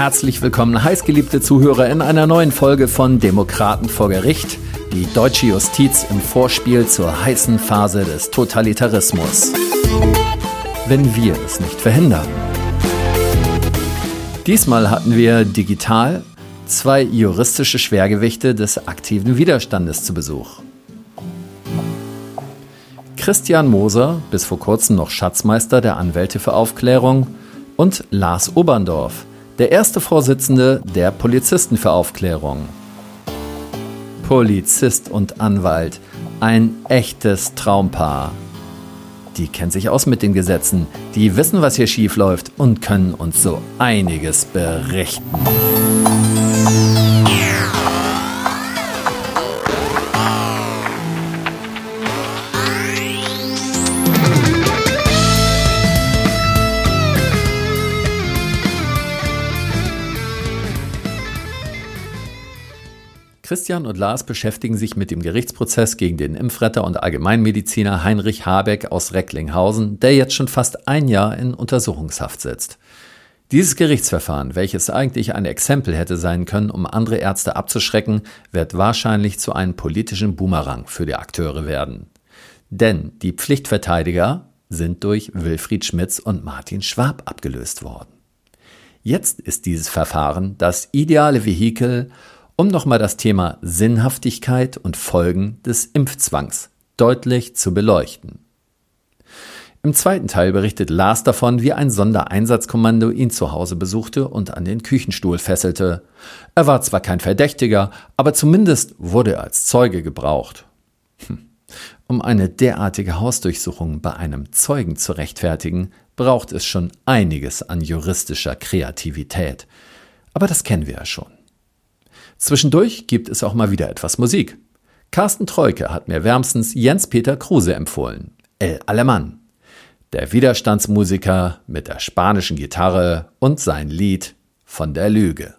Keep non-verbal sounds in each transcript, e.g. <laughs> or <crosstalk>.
Herzlich willkommen, heißgeliebte Zuhörer, in einer neuen Folge von Demokraten vor Gericht. Die deutsche Justiz im Vorspiel zur heißen Phase des Totalitarismus. Wenn wir es nicht verhindern. Diesmal hatten wir digital zwei juristische Schwergewichte des aktiven Widerstandes zu Besuch. Christian Moser, bis vor kurzem noch Schatzmeister der Anwälte für Aufklärung, und Lars Oberndorf, der erste Vorsitzende der Polizisten für Aufklärung. Polizist und Anwalt, ein echtes Traumpaar. Die kennen sich aus mit den Gesetzen, die wissen, was hier schief läuft und können uns so einiges berichten. Christian und Lars beschäftigen sich mit dem Gerichtsprozess gegen den Impfretter und Allgemeinmediziner Heinrich Habeck aus Recklinghausen, der jetzt schon fast ein Jahr in Untersuchungshaft sitzt. Dieses Gerichtsverfahren, welches eigentlich ein Exempel hätte sein können, um andere Ärzte abzuschrecken, wird wahrscheinlich zu einem politischen Boomerang für die Akteure werden. Denn die Pflichtverteidiger sind durch Wilfried Schmitz und Martin Schwab abgelöst worden. Jetzt ist dieses Verfahren das ideale Vehikel, um nochmal das Thema Sinnhaftigkeit und Folgen des Impfzwangs deutlich zu beleuchten. Im zweiten Teil berichtet Lars davon, wie ein Sondereinsatzkommando ihn zu Hause besuchte und an den Küchenstuhl fesselte. Er war zwar kein Verdächtiger, aber zumindest wurde er als Zeuge gebraucht. Hm. Um eine derartige Hausdurchsuchung bei einem Zeugen zu rechtfertigen, braucht es schon einiges an juristischer Kreativität. Aber das kennen wir ja schon. Zwischendurch gibt es auch mal wieder etwas Musik. Carsten Treuke hat mir wärmstens Jens-Peter Kruse empfohlen. El Alemann. Der Widerstandsmusiker mit der spanischen Gitarre und sein Lied von der Lüge.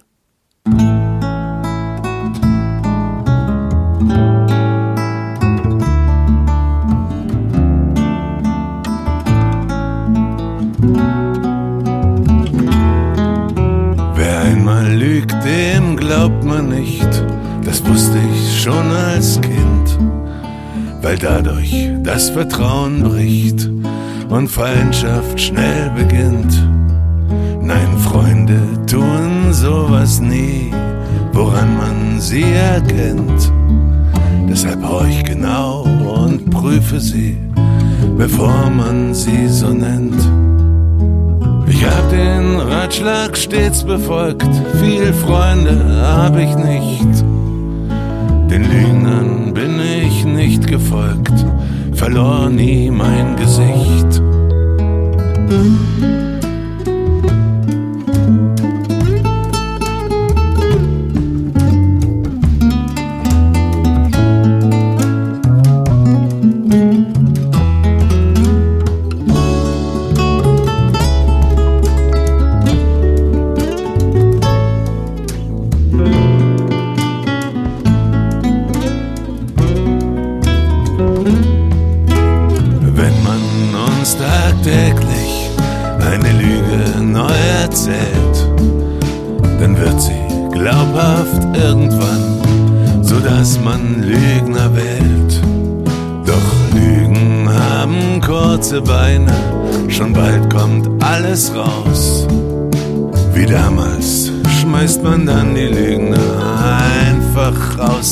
Nicht, das wusste ich schon als Kind, weil dadurch das Vertrauen bricht und Feindschaft schnell beginnt. Nein, Freunde tun sowas nie, woran man sie erkennt. Deshalb horch genau und prüfe sie, bevor man sie so nennt. Ich hab den Ratschlag stets befolgt, viel Freunde hab ich nicht. Den Lügnern bin ich nicht gefolgt, verlor nie mein Gesicht.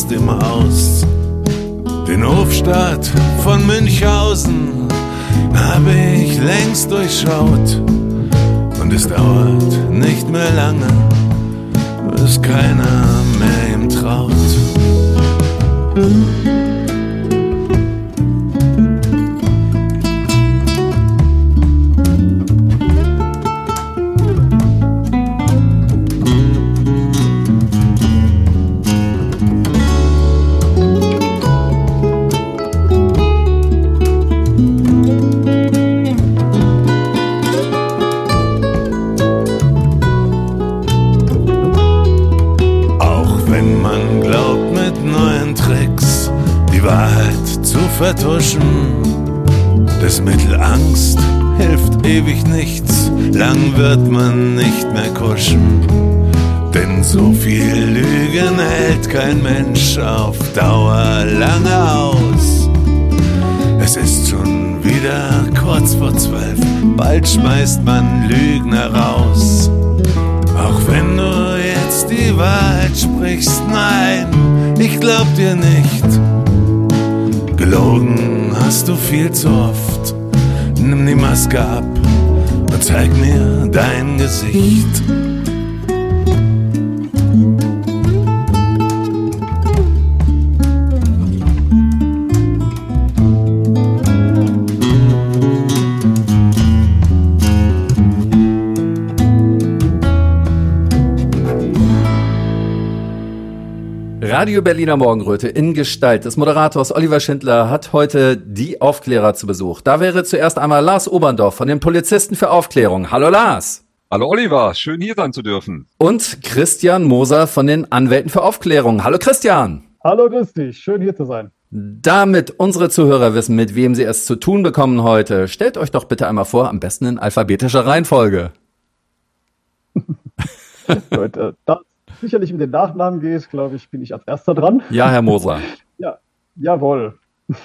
Dem Haus. Den Hofstaat von Münchhausen habe ich längst durchschaut. Und es dauert nicht mehr lange, bis keiner mehr ihm traut. Bald schmeißt man Lügner raus. Auch wenn du jetzt die Wahrheit sprichst, nein, ich glaub dir nicht. Gelogen hast du viel zu oft. Nimm die Maske ab und zeig mir dein Gesicht. Radio Berliner Morgenröte in Gestalt des Moderators Oliver Schindler hat heute die Aufklärer zu Besuch. Da wäre zuerst einmal Lars Oberndorf von den Polizisten für Aufklärung. Hallo Lars. Hallo Oliver, schön hier sein zu dürfen. Und Christian Moser von den Anwälten für Aufklärung. Hallo Christian. Hallo, grüß dich, schön hier zu sein. Damit unsere Zuhörer wissen, mit wem sie es zu tun bekommen heute, stellt euch doch bitte einmal vor, am besten in alphabetischer Reihenfolge. Gut, äh, da <laughs> sicherlich mit den Nachnamen geht, glaube ich, bin ich als erster dran. Ja, Herr Moser. <laughs> ja, jawohl. <laughs>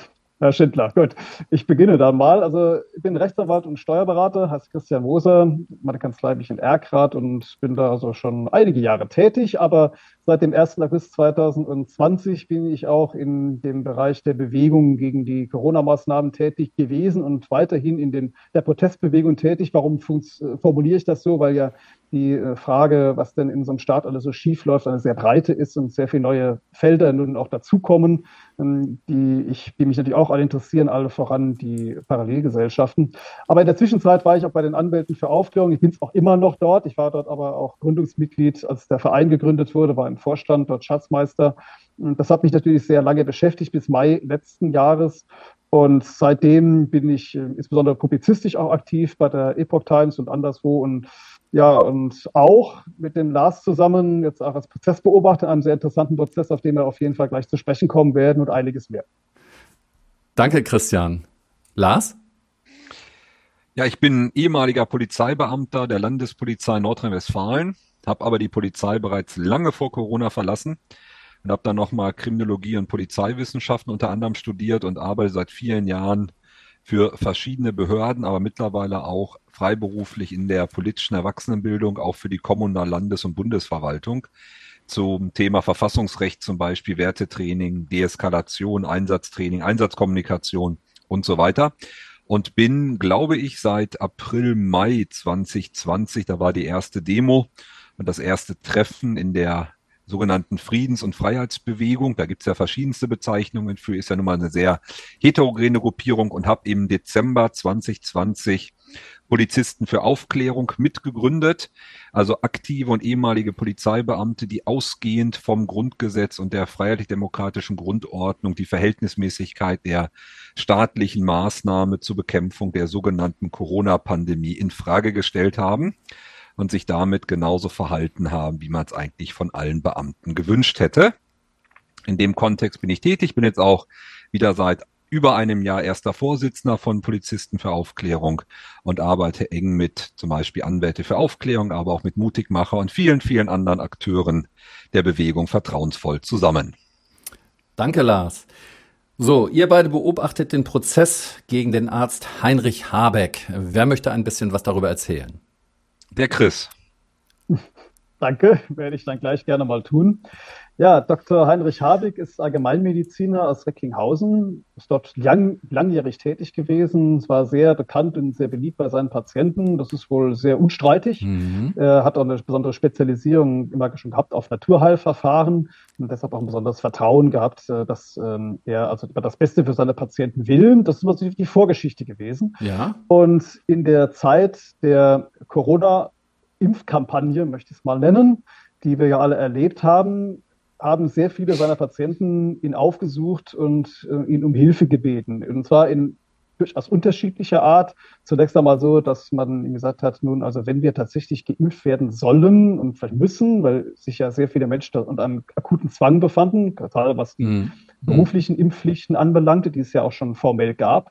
Herr Schindler, gut. Ich beginne da mal. Also ich bin Rechtsanwalt und Steuerberater, heißt Christian Moser. Meine Kanzlei bin ich in Erkrath und bin da also schon einige Jahre tätig. Aber seit dem 1. August 2020 bin ich auch in dem Bereich der Bewegung gegen die Corona-Maßnahmen tätig gewesen und weiterhin in den, der Protestbewegung tätig. Warum formuliere ich das so? Weil ja die äh, Frage, was denn in so einem Staat alles so schief läuft, eine sehr breite ist und sehr viele neue Felder nun auch dazukommen, ähm, die, ich, die mich natürlich auch alle interessieren, alle voran die Parallelgesellschaften. Aber in der Zwischenzeit war ich auch bei den Anwälten für Aufklärung. Ich bin es auch immer noch dort. Ich war dort aber auch Gründungsmitglied, als der Verein gegründet wurde, war im Vorstand, dort Schatzmeister. Das hat mich natürlich sehr lange beschäftigt, bis Mai letzten Jahres. Und seitdem bin ich äh, insbesondere publizistisch auch aktiv bei der Epoch Times und anderswo und ja, und auch mit dem Lars zusammen, jetzt auch als Prozessbeobachter, einem sehr interessanten Prozess, auf den wir auf jeden Fall gleich zu sprechen kommen werden und einiges mehr. Danke, Christian. Lars? Ja, ich bin ehemaliger Polizeibeamter der Landespolizei Nordrhein-Westfalen, habe aber die Polizei bereits lange vor Corona verlassen und habe dann nochmal Kriminologie und Polizeiwissenschaften unter anderem studiert und arbeite seit vielen Jahren für verschiedene Behörden, aber mittlerweile auch freiberuflich in der politischen Erwachsenenbildung, auch für die Kommunal-, Landes- und Bundesverwaltung zum Thema Verfassungsrecht zum Beispiel, Wertetraining, Deeskalation, Einsatztraining, Einsatzkommunikation und so weiter. Und bin, glaube ich, seit April, Mai 2020, da war die erste Demo und das erste Treffen in der sogenannten Friedens- und Freiheitsbewegung. Da gibt's ja verschiedenste Bezeichnungen für, ist ja nun mal eine sehr heterogene Gruppierung und habe im Dezember 2020 Polizisten für Aufklärung mitgegründet, also aktive und ehemalige Polizeibeamte, die ausgehend vom Grundgesetz und der freiheitlich-demokratischen Grundordnung die Verhältnismäßigkeit der staatlichen Maßnahme zur Bekämpfung der sogenannten Corona-Pandemie in Frage gestellt haben und sich damit genauso verhalten haben, wie man es eigentlich von allen Beamten gewünscht hätte. In dem Kontext bin ich tätig, bin jetzt auch wieder seit über einem Jahr erster Vorsitzender von Polizisten für Aufklärung und arbeite eng mit zum Beispiel Anwälte für Aufklärung, aber auch mit Mutigmacher und vielen, vielen anderen Akteuren der Bewegung vertrauensvoll zusammen. Danke, Lars. So, ihr beide beobachtet den Prozess gegen den Arzt Heinrich Habeck. Wer möchte ein bisschen was darüber erzählen? Der Chris. <laughs> Danke, werde ich dann gleich gerne mal tun. Ja, Dr. Heinrich Habig ist Allgemeinmediziner aus Recklinghausen, ist dort lang, langjährig tätig gewesen, Es war sehr bekannt und sehr beliebt bei seinen Patienten. Das ist wohl sehr unstreitig. Mhm. Er hat auch eine besondere Spezialisierung immer schon gehabt auf Naturheilverfahren und deshalb auch ein besonderes Vertrauen gehabt, äh, dass ähm, er also das Beste für seine Patienten will. Das ist natürlich die Vorgeschichte gewesen. Ja. Und in der Zeit der Corona-Impfkampagne, möchte ich es mal nennen, die wir ja alle erlebt haben, haben sehr viele seiner Patienten ihn aufgesucht und äh, ihn um Hilfe gebeten. Und zwar in durchaus unterschiedlicher Art. Zunächst einmal so, dass man ihm gesagt hat, nun, also wenn wir tatsächlich geimpft werden sollen und vielleicht müssen, weil sich ja sehr viele Menschen unter einem akuten Zwang befanden, gerade was die mhm. beruflichen Impfpflichten anbelangte, die es ja auch schon formell gab,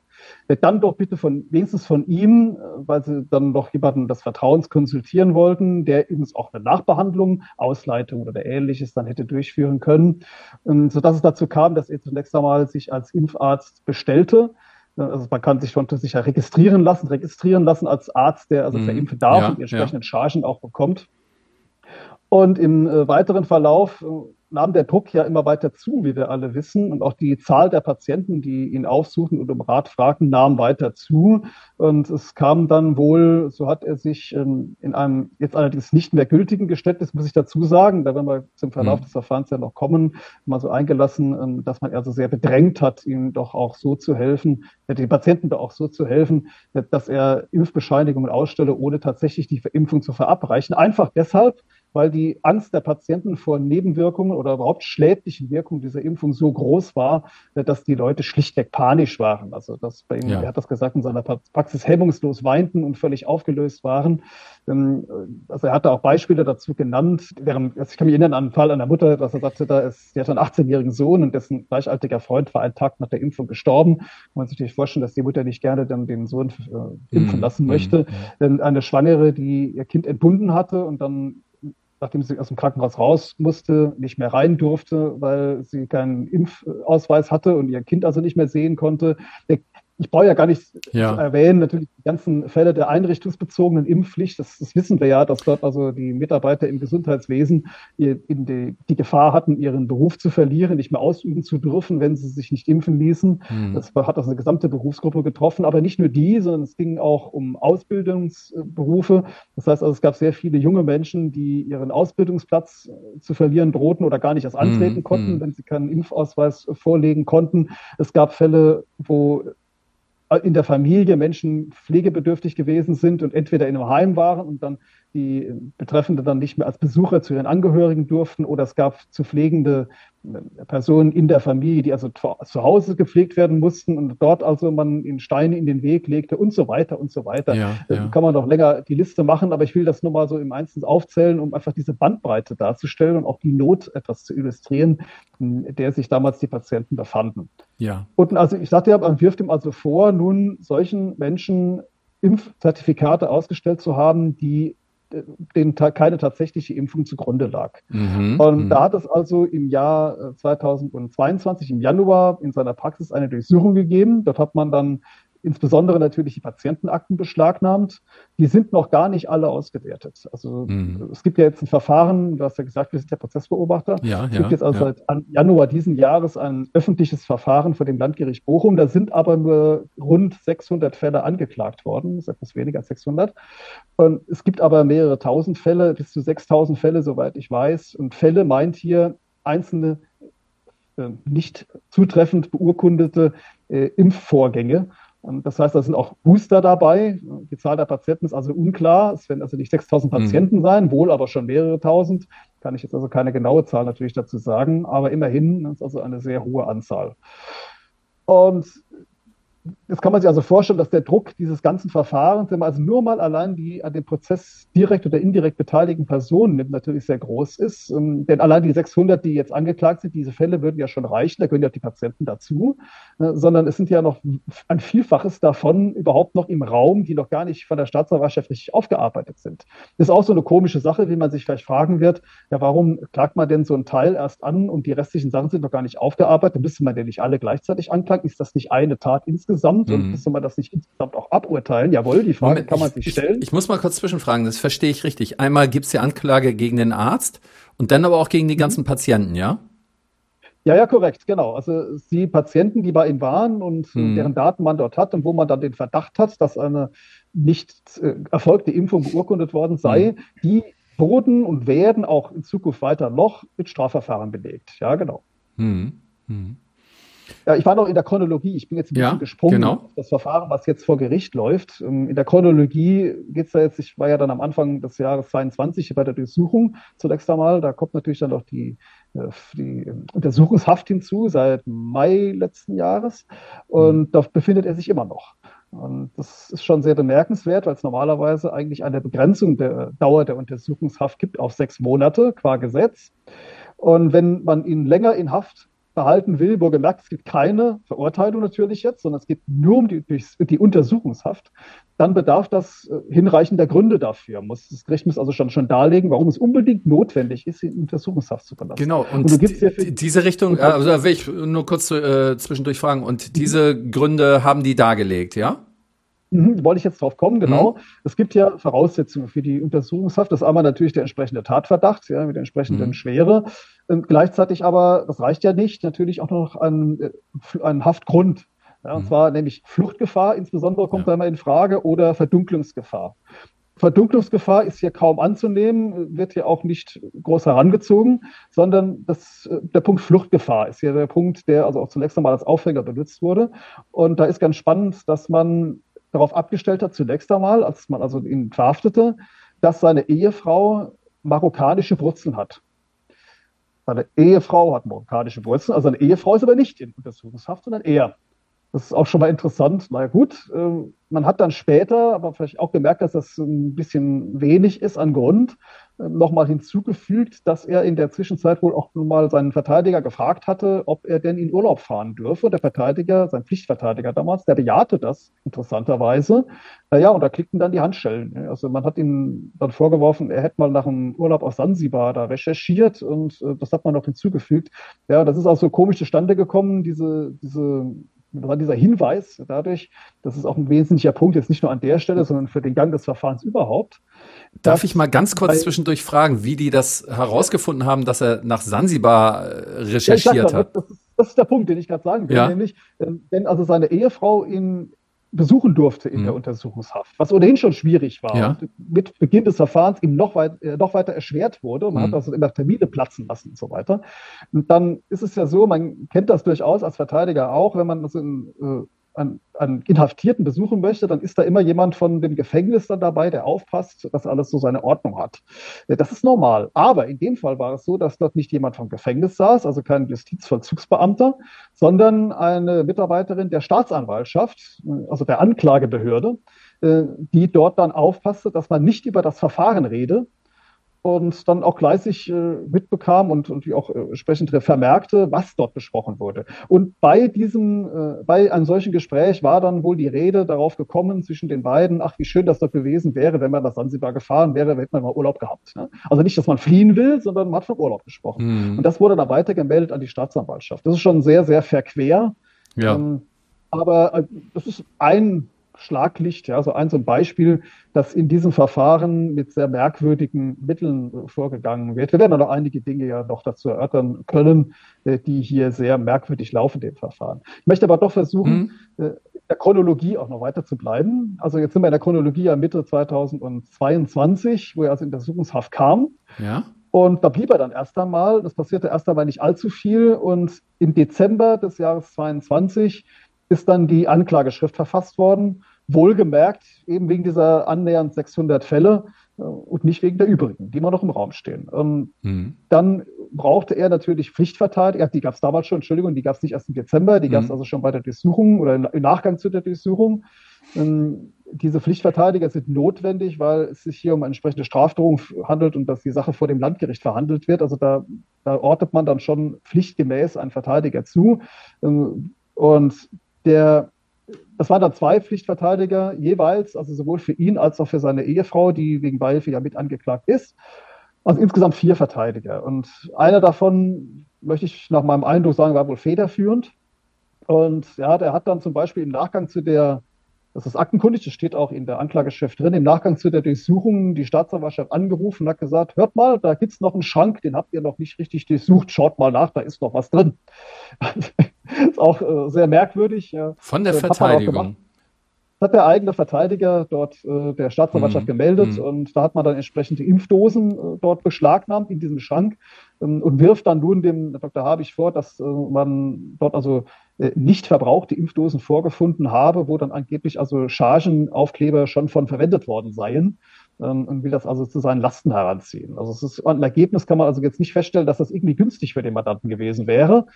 dann doch bitte von wenigstens von ihm, weil sie dann noch jemanden des Vertrauens konsultieren wollten, der übrigens auch eine Nachbehandlung, Ausleitung oder ähnliches dann hätte durchführen können, ähm, sodass es dazu kam, dass er zunächst einmal sich als Impfarzt bestellte. Also man kann sich schon sich ja registrieren lassen, registrieren lassen als Arzt, der also mhm. verimpfen darf ja, und die entsprechenden ja. Chargen auch bekommt. Und im äh, weiteren Verlauf äh, nahm der Druck ja immer weiter zu, wie wir alle wissen. Und auch die Zahl der Patienten, die ihn aufsuchen und um Rat fragten, nahm weiter zu. Und es kam dann wohl, so hat er sich in einem jetzt allerdings nicht mehr gültigen Geständnis, muss ich dazu sagen, da werden wir zum Verlauf mhm. des Verfahrens ja noch kommen, mal so eingelassen, ähm, dass man also sehr bedrängt hat, ihm doch auch so zu helfen, äh, den Patienten doch auch so zu helfen, dass er Impfbescheinigungen ausstelle, ohne tatsächlich die Verimpfung zu verabreichen. Einfach deshalb, weil die Angst der Patienten vor Nebenwirkungen oder überhaupt schädlichen Wirkungen dieser Impfung so groß war, dass die Leute schlichtweg panisch waren. Also das bei ihm, ja. er hat das gesagt, in seiner Praxis hemmungslos weinten und völlig aufgelöst waren. Ähm, also er hatte auch Beispiele dazu genannt. Während, also ich kann mich erinnern an einen Fall einer Mutter, dass er sagte, da ist, die hat einen 18-jährigen Sohn und dessen gleichaltriger Freund war einen Tag nach der Impfung gestorben. Man kann sich natürlich vorstellen, dass die Mutter nicht gerne dann den Sohn äh, impfen mhm. lassen möchte. Mhm. Eine Schwangere, die ihr Kind entbunden hatte und dann nachdem sie aus dem Krankenhaus raus musste, nicht mehr rein durfte, weil sie keinen Impfausweis hatte und ihr Kind also nicht mehr sehen konnte. Der ich brauche ja gar nicht ja. erwähnen, natürlich die ganzen Fälle der einrichtungsbezogenen Impfpflicht, das, das, wissen wir ja, dass dort also die Mitarbeiter im Gesundheitswesen die, die, Gefahr hatten, ihren Beruf zu verlieren, nicht mehr ausüben zu dürfen, wenn sie sich nicht impfen ließen. Mhm. Das hat also eine gesamte Berufsgruppe getroffen, aber nicht nur die, sondern es ging auch um Ausbildungsberufe. Das heißt also, es gab sehr viele junge Menschen, die ihren Ausbildungsplatz zu verlieren drohten oder gar nicht erst antreten mhm. konnten, hm. wenn sie keinen Impfausweis vorlegen konnten. Es gab Fälle, wo in der Familie Menschen pflegebedürftig gewesen sind und entweder in einem Heim waren und dann die Betreffende dann nicht mehr als Besucher zu ihren Angehörigen durften oder es gab zu pflegende äh, Personen in der Familie, die also zu Hause gepflegt werden mussten und dort also man in Steine in den Weg legte und so weiter und so weiter. Ja, ja. Kann man noch länger die Liste machen, aber ich will das nur mal so im Einzelnen aufzählen, um einfach diese Bandbreite darzustellen und auch die Not etwas zu illustrieren, in der sich damals die Patienten befanden. Ja. Und also ich sagte ja, man wirft ihm also vor, nun solchen Menschen Impfzertifikate ausgestellt zu haben, die denen keine tatsächliche Impfung zugrunde lag. Mhm, und da mhm. hat es also im Jahr 2022, äh, im Januar, in seiner Praxis eine Durchsuchung gegeben. Dort hat man dann insbesondere natürlich die Patientenakten beschlagnahmt. Die sind noch gar nicht alle ausgewertet. Also mhm. es gibt ja jetzt ein Verfahren, du hast ja gesagt, wir sind ja Prozessbeobachter. Ja, es gibt ja, jetzt also ja. seit Januar diesen Jahres ein öffentliches Verfahren vor dem Landgericht Bochum. Da sind aber nur rund 600 Fälle angeklagt worden, das ist etwas weniger als 600. Und es gibt aber mehrere tausend Fälle, bis zu 6000 Fälle, soweit ich weiß. Und Fälle meint hier einzelne äh, nicht zutreffend beurkundete äh, Impfvorgänge. Und das heißt, da sind auch Booster dabei. Die Zahl der Patienten ist also unklar. Es werden also nicht 6000 mhm. Patienten mhm. sein, wohl aber schon mehrere tausend. Kann ich jetzt also keine genaue Zahl natürlich dazu sagen, aber immerhin ist also eine sehr hohe Anzahl. Und Jetzt kann man sich also vorstellen, dass der Druck dieses ganzen Verfahrens, wenn man also nur mal allein die an dem Prozess direkt oder indirekt beteiligten Personen nimmt, natürlich sehr groß ist. Ähm, denn allein die 600, die jetzt angeklagt sind, diese Fälle würden ja schon reichen, da gehören ja auch die Patienten dazu, äh, sondern es sind ja noch ein Vielfaches davon überhaupt noch im Raum, die noch gar nicht von der Staatsanwaltschaft richtig aufgearbeitet sind. Das ist auch so eine komische Sache, wie man sich vielleicht fragen wird, ja, warum klagt man denn so einen Teil erst an und die restlichen Sachen sind noch gar nicht aufgearbeitet? Müsste man denn nicht alle gleichzeitig anklagen? Ist das nicht eine Tat insgesamt? Insgesamt mhm. und müsste man das nicht insgesamt auch aburteilen? Jawohl, die Frage Moment, kann man sich stellen. Ich, ich, muss mal kurz zwischenfragen, das verstehe ich richtig. Einmal gibt es die Anklage gegen den Arzt und dann aber auch gegen die ganzen Patienten, ja? Ja, ja, korrekt, genau. Also die Patienten, die bei ihm waren und mhm. deren Daten man dort hat und wo man dann den Verdacht hat, dass eine nicht äh, erfolgte Impfung beurkundet worden sei, mhm. die wurden und werden auch in Zukunft weiter noch mit Strafverfahren belegt. Ja, genau. Mhm. Mhm. Ja, ich war noch in der Chronologie. Ich bin jetzt ein bisschen ja, gesprungen genau. auf das Verfahren, was jetzt vor Gericht läuft. Ähm, in der Chronologie geht es da jetzt, ich war ja dann am Anfang des Jahres 22 bei der Durchsuchung zunächst einmal. Da kommt natürlich dann noch die, äh, die Untersuchungshaft hinzu seit Mai letzten Jahres. Und mhm. da befindet er sich immer noch. Und das ist schon sehr bemerkenswert, weil es normalerweise eigentlich eine Begrenzung der Dauer der Untersuchungshaft gibt auf sechs Monate qua Gesetz. Und wenn man ihn länger in Haft behalten will, wo gemerkt, es gibt keine Verurteilung natürlich jetzt, sondern es geht nur um die, die Untersuchungshaft, dann bedarf das äh, hinreichender Gründe dafür. Muss, das Gericht muss also schon, schon darlegen, warum es unbedingt notwendig ist, in Untersuchungshaft zu belassen. Genau, und, und die, diese Richtung, also da will ich nur kurz äh, zwischendurch fragen, und diese Gründe haben die dargelegt, ja? Mhm, wollte ich jetzt drauf kommen, genau. Mhm. Es gibt ja Voraussetzungen für die Untersuchungshaft. Das ist einmal natürlich der entsprechende Tatverdacht, ja, mit der entsprechenden mhm. Schwere. Ähm, gleichzeitig aber, das reicht ja nicht, natürlich auch noch ein, äh, ein Haftgrund. Ja, und mhm. zwar nämlich Fluchtgefahr, insbesondere kommt ja. da immer in Frage, oder Verdunklungsgefahr. Verdunklungsgefahr ist hier kaum anzunehmen, wird hier auch nicht groß herangezogen, sondern das, äh, der Punkt Fluchtgefahr ist hier der Punkt, der also auch zunächst einmal als Aufhänger benutzt wurde. Und da ist ganz spannend, dass man darauf abgestellt hat, zunächst einmal, als man also ihn verhaftete, dass seine Ehefrau marokkanische Wurzeln hat. Seine Ehefrau hat marokkanische Wurzeln, also seine Ehefrau ist aber nicht in Untersuchungshaft, sondern er. Das ist auch schon mal interessant. Na gut, äh, man hat dann später aber vielleicht auch gemerkt, dass das ein bisschen wenig ist an Grund, äh, nochmal hinzugefügt, dass er in der Zwischenzeit wohl auch mal seinen Verteidiger gefragt hatte, ob er denn in Urlaub fahren dürfe. Der Verteidiger, sein Pflichtverteidiger damals, der bejahte das interessanterweise. Naja, und da klickten dann die Handschellen. Also man hat ihm dann vorgeworfen, er hätte mal nach einem Urlaub aus Sansibar da recherchiert und äh, das hat man noch hinzugefügt. Ja, das ist auch so komisch zustande gekommen, diese, diese war dieser Hinweis dadurch, das ist auch ein wesentlicher Punkt, jetzt nicht nur an der Stelle, sondern für den Gang des Verfahrens überhaupt. Darf ich mal ganz kurz zwischendurch fragen, wie die das herausgefunden haben, dass er nach Sansibar äh, recherchiert ja, hat? Das ist, das ist, der Punkt, den ich gerade sagen will, ja. nämlich, ähm, wenn also seine Ehefrau ihn besuchen durfte in mhm. der Untersuchungshaft, was ohnehin schon schwierig war ja. mit Beginn des Verfahrens ihm noch, weit, äh, noch weiter erschwert wurde. Man mhm. hat also immer Termine platzen lassen und so weiter. Und dann ist es ja so, man kennt das durchaus als Verteidiger auch, wenn man also in, äh, einen, einen Inhaftierten besuchen möchte, dann ist da immer jemand von dem Gefängnis dann dabei, der aufpasst, dass alles so seine Ordnung hat. Äh, das ist normal. Aber in dem Fall war es so, dass dort nicht jemand vom Gefängnis saß, also kein Justizvollzugsbeamter, sondern eine Mitarbeiterin der Staatsanwaltschaft, äh, also der Anklagebehörde, äh, die dort dann aufpasste, dass man nicht über das Verfahren rede, und dann auch gleich äh, mitbekam und, und die auch äh, entsprechend vermerkte, was dort besprochen wurde. Und bei diesem, äh, bei einem solchen Gespräch war dann wohl die Rede darauf gekommen zwischen den beiden, ach, wie schön das doch gewesen wäre, wenn man nach Sansibar gefahren wäre, hätte man mal Urlaub gehabt. Ne? Also nicht, dass man fliehen will, sondern man hat von Urlaub gesprochen. Mhm. Und das wurde dann weitergemeldet an die Staatsanwaltschaft. Das ist schon sehr, sehr verquer. Ja. Ähm, aber äh, das ist ein Schlaglicht, ja, so ein, so ein Beispiel, dass in diesem Verfahren mit sehr merkwürdigen Mitteln vorgegangen wird. Wir werden noch einige Dinge ja noch dazu erörtern können, äh, die hier sehr merkwürdig laufen, dem Verfahren. Ich möchte aber doch versuchen, mhm. Äh, der Chronologie auch noch weiter zu bleiben. Also jetzt sind wir in der Chronologie ja Mitte 2022, wo er also in Untersuchungshaft kam. Ja. Und da blieb er dann erst einmal. Das passierte erst einmal nicht allzu viel. Und im Dezember des Jahres 22 ist dann die Anklageschrift verfasst worden. Wohlgemerkt, eben wegen dieser annähernd 600 Fälle äh, und nicht wegen der übrigen, die immer noch im Raum stehen. Ähm, mhm. Dann brauchte er natürlich Pflichtverteidiger, die gab es damals schon, Entschuldigung, die gab es nicht erst im Dezember, die mhm. gab es also schon bei der Durchsuchung oder im Nachgang zu der Durchsuchung. Ähm, diese Pflichtverteidiger sind notwendig, weil es sich hier um eine entsprechende Strafdrohung handelt und dass die Sache vor dem Landgericht verhandelt wird. Also da, da ortet man dann schon pflichtgemäß einen Verteidiger zu. Ähm, und der, das waren dann zwei Pflichtverteidiger jeweils, also sowohl für ihn als auch für seine Ehefrau, die wegen Beihilfe ja mit angeklagt ist. Also insgesamt vier Verteidiger. Und einer davon, möchte ich nach meinem Eindruck sagen, war wohl federführend. Und ja, der hat dann zum Beispiel im Nachgang zu der das ist aktenkundig, das steht auch in der Anklageschrift drin. Im Nachgang zu der Durchsuchung die Staatsanwaltschaft angerufen und hat gesagt, hört mal, da gibt es noch einen Schrank, den habt ihr noch nicht richtig durchsucht, schaut mal nach, da ist noch was drin. <laughs> ist auch äh, sehr merkwürdig. Von der Verteidigung. Hat der eigene Verteidiger dort äh, der Staatsanwaltschaft mhm. gemeldet mhm. und da hat man dann entsprechende Impfdosen äh, dort beschlagnahmt in diesem Schrank ähm, und wirft dann nun dem Dr. Habich vor, dass äh, man dort also äh, nicht verbrauchte Impfdosen vorgefunden habe, wo dann angeblich also Chargenaufkleber schon von verwendet worden seien ähm, und will das also zu seinen Lasten heranziehen. Also es ist ein Ergebnis kann man also jetzt nicht feststellen, dass das irgendwie günstig für den Mandanten gewesen wäre.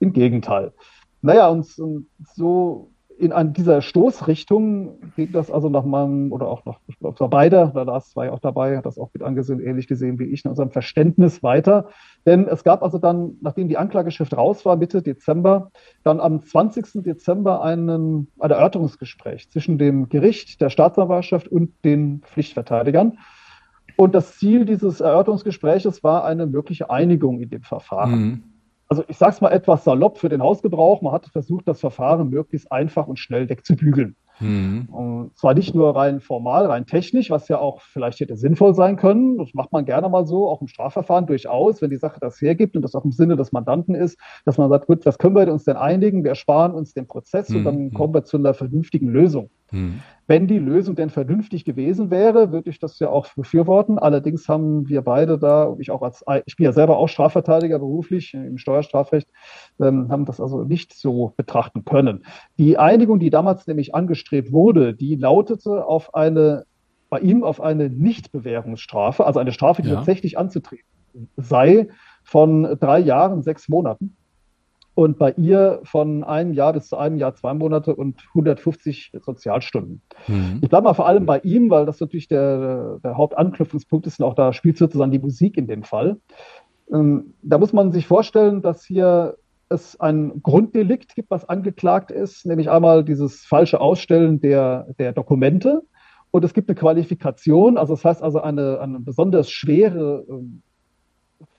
Im Gegenteil. Naja, und, und so in an dieser Stoßrichtung geht das also nach meinem, oder auch noch, ich glaube, beide, da Lars war ja auch dabei, hat das auch mit angesehen, ähnlich gesehen wie ich, in unserem Verständnis weiter. Denn es gab also dann, nachdem die Anklageschrift raus war, Mitte Dezember, dann am 20. Dezember einen, ein Erörterungsgespräch zwischen dem Gericht, der Staatsanwaltschaft und den Pflichtverteidigern. Und das Ziel dieses Erörterungsgespräches war eine mögliche Einigung in dem Verfahren. Mhm also ich sage es mal etwas salopp für den Hausgebrauch, man hat versucht, das Verfahren möglichst einfach und schnell wegzubügeln. Mhm. Und zwar nicht nur rein formal, rein technisch, was ja auch vielleicht hätte sinnvoll sein können. Das macht man gerne mal so, auch im Strafverfahren durchaus, wenn die Sache das hergibt und das auch im Sinne des Mandanten ist, dass man sagt, gut, was können wir uns denn einigen? Wir ersparen uns den Prozess mhm. und dann mhm. kommen wir zu einer vernünftigen Lösung. Mhm. Wenn die Lösung denn vernünftig gewesen wäre, würde ich das ja auch befürworten. Allerdings haben wir beide da, ich auch als, ich bin ja selber auch Strafverteidiger beruflich im Steuerstrafrecht, ähm, haben das also nicht so betrachten können. Die Einigung, die damals nämlich angestrebt wurde, die lautete auf eine, bei ihm auf eine Nichtbewährungsstrafe, also eine Strafe, die ja. tatsächlich anzutreten sei, von drei Jahren, sechs Monaten und bei ihr von einem Jahr bis zu einem Jahr zwei Monate und 150 Sozialstunden. Mhm. Ich bleibe mal vor allem bei ihm, weil das natürlich der, der Hauptanknüpfungspunkt ist und auch da spielt sozusagen die Musik in dem Fall. Ähm, da muss man sich vorstellen, dass hier es ein Grunddelikt gibt, was angeklagt ist, nämlich einmal dieses falsche Ausstellen der, der Dokumente. Und es gibt eine Qualifikation, also das heißt also eine, eine besonders schwere ähm,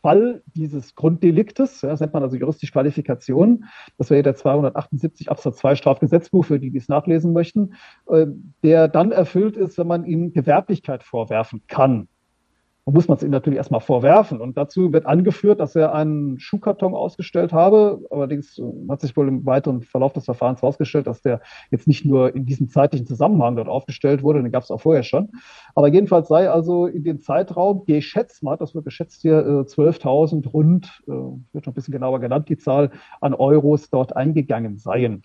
Fall dieses Grunddeliktes, ja, das nennt man also juristische Qualifikation, das wäre der 278 Absatz 2 Strafgesetzbuch, für die, die es nachlesen möchten, äh, der dann erfüllt ist, wenn man ihm Gewerblichkeit vorwerfen kann muss man es ihm natürlich erstmal vorwerfen. Und dazu wird angeführt, dass er einen Schuhkarton ausgestellt habe. Allerdings äh, hat sich wohl im weiteren Verlauf des Verfahrens herausgestellt, dass der jetzt nicht nur in diesem zeitlichen Zusammenhang dort aufgestellt wurde, den gab es auch vorher schon. Aber jedenfalls sei also in dem Zeitraum geschätzt, hat das wird geschätzt hier, 12.000 äh, rund, äh, wird schon ein bisschen genauer genannt, die Zahl an Euros dort eingegangen seien.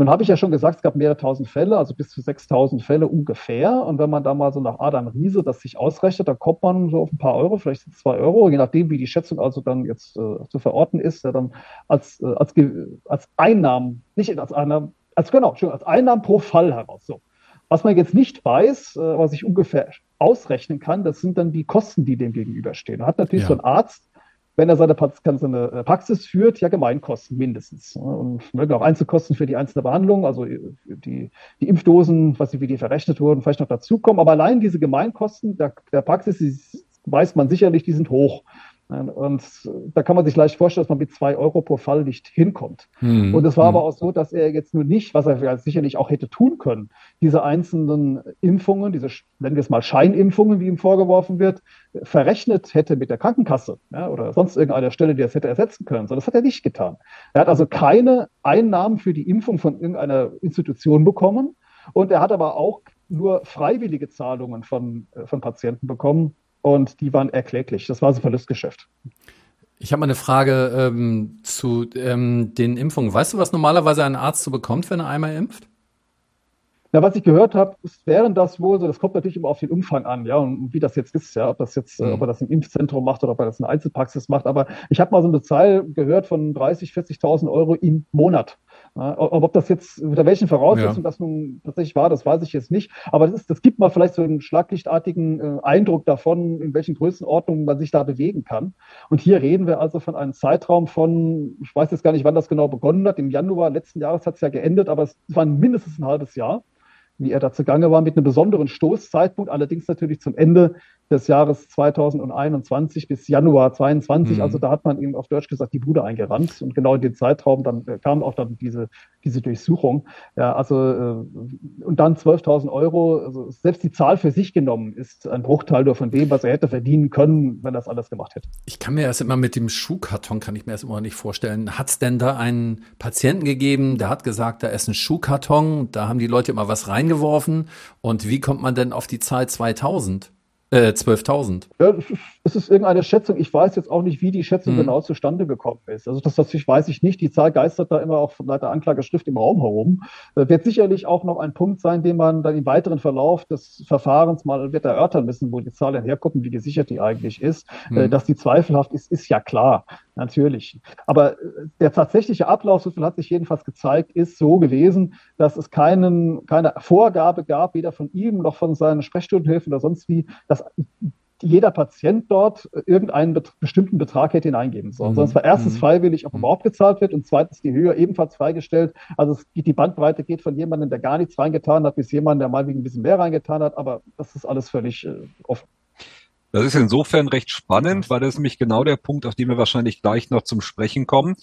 Nun habe ich ja schon gesagt, es gab mehrere tausend Fälle, also bis zu 6000 Fälle ungefähr. Und wenn man da mal so nach Adam Riese das sich ausrechnet, da kommt man so auf ein paar Euro, vielleicht zwei Euro, je nachdem, wie die Schätzung also dann jetzt äh, zu verorten ist, ja, dann als, äh, als, als Einnahmen, nicht als Einnahmen, als genau, als Einnahmen pro Fall heraus. So. Was man jetzt nicht weiß, äh, was ich ungefähr ausrechnen kann, das sind dann die Kosten, die dem gegenüberstehen. Man hat natürlich ja. so ein Arzt, wenn er seine, äh, Praxis führt, ja Gemeinkosten mindestens. Und mögen auch Einzelkosten für die einzelne Behandlung, also äh, die, die Impfdosen, was wie die verrechnet wurden, vielleicht noch dazukommen. Aber allein diese Gemeinkosten der, der Praxis, die weiß man sicherlich, die sind hoch. Und da kann man sich leicht vorstellen, dass man mit zwei Euro pro Fall nicht hinkommt. Hm. Und es war hm. aber auch so, dass er jetzt nur nicht, was er sicherlich auch hätte tun können, diese einzelnen Impfungen, diese, nennen wir es mal Scheinimpfungen, wie ihm vorgeworfen wird, verrechnet hätte mit der Krankenkasse ja, oder sonst irgendeiner Stelle, die das hätte ersetzen können. Sondern das hat er nicht getan. Er hat also keine Einnahmen für die Impfung von irgendeiner Institution bekommen. Und er hat aber auch nur freiwillige Zahlungen von, äh, von Patienten bekommen und die waren erkläglich. Das war so ein Verlustgeschäft. Ich habe mal eine Frage ähm, zu ähm, den Impfungen. Weißt du, was normalerweise ein Arzt so bekommt, wenn er einmal impft? Na, was ich gehört habe, wären das wohl so, das kommt natürlich immer auf den Umfang an, ja, und wie das jetzt ist, ja, ob das jetzt, mhm. ob er das im Impfzentrum macht oder ob er das in der Einzelpraxis macht. Aber ich habe mal so eine Zahl gehört von 30, 40.000 Euro im Monat. Ja, ob das jetzt, unter welchen Voraussetzungen ja. das nun tatsächlich war, das weiß ich jetzt nicht. Aber das, ist, das gibt mal vielleicht so einen schlaglichtartigen äh, Eindruck davon, in welchen Größenordnungen man sich da bewegen kann. Und hier reden wir also von einem Zeitraum von, ich weiß jetzt gar nicht, wann das genau begonnen hat. Im Januar letzten Jahres hat es ja geendet, aber es war mindestens ein halbes Jahr wie er da zugange war, mit einem besonderen Stoßzeitpunkt, allerdings natürlich zum Ende des Jahres 2021 bis Januar 22. Mhm. Also da hat man ihm auf Deutsch gesagt die Bude eingerannt und genau in den Zeitraum dann äh, kam auch dann diese diese Durchsuchung. Ja, also äh, und dann 12.000 Euro. Also selbst die Zahl für sich genommen ist ein Bruchteil nur von dem, was er hätte verdienen können, wenn er das alles gemacht hätte. Ich kann mir erst immer mit dem Schuhkarton kann ich mir erst immer nicht vorstellen. Hat es denn da einen Patienten gegeben, der hat gesagt, da ist ein Schuhkarton, da haben die Leute immer was reingeworfen und wie kommt man denn auf die Zahl 2000? Äh, 12.000. Ja, es ist irgendeine Schätzung. Ich weiß jetzt auch nicht, wie die Schätzung hm. genau zustande gekommen ist. Also das natürlich weiß ich nicht. Die Zahl geistert da immer auch von der Anklageschrift im Raum herum. Das wird sicherlich auch noch ein Punkt sein, den man dann im weiteren Verlauf des Verfahrens mal wird erörtern müssen, wo die Zahl dann herkommt wie gesichert die eigentlich ist. Hm. Dass die zweifelhaft ist, ist ja klar. Natürlich. Aber äh, der tatsächliche Ablauf, so viel hat sich jedenfalls gezeigt, ist so gewesen, dass es keinen, keine Vorgabe gab, weder von ihm noch von seinen Sprechstundenhilfen oder sonst wie, dass jeder Patient dort irgendeinen bet bestimmten Betrag hätte hineingeben sollen. Mhm. Es war erstens mhm. freiwillig, ob mhm. überhaupt gezahlt wird und zweitens die Höhe ebenfalls freigestellt. Also es, die Bandbreite geht von jemandem, der gar nichts reingetan hat, bis jemand, der mal ein bisschen mehr reingetan hat. Aber das ist alles völlig äh, offen. Das ist insofern recht spannend, weil das ist nämlich genau der Punkt, auf den wir wahrscheinlich gleich noch zum Sprechen kommen.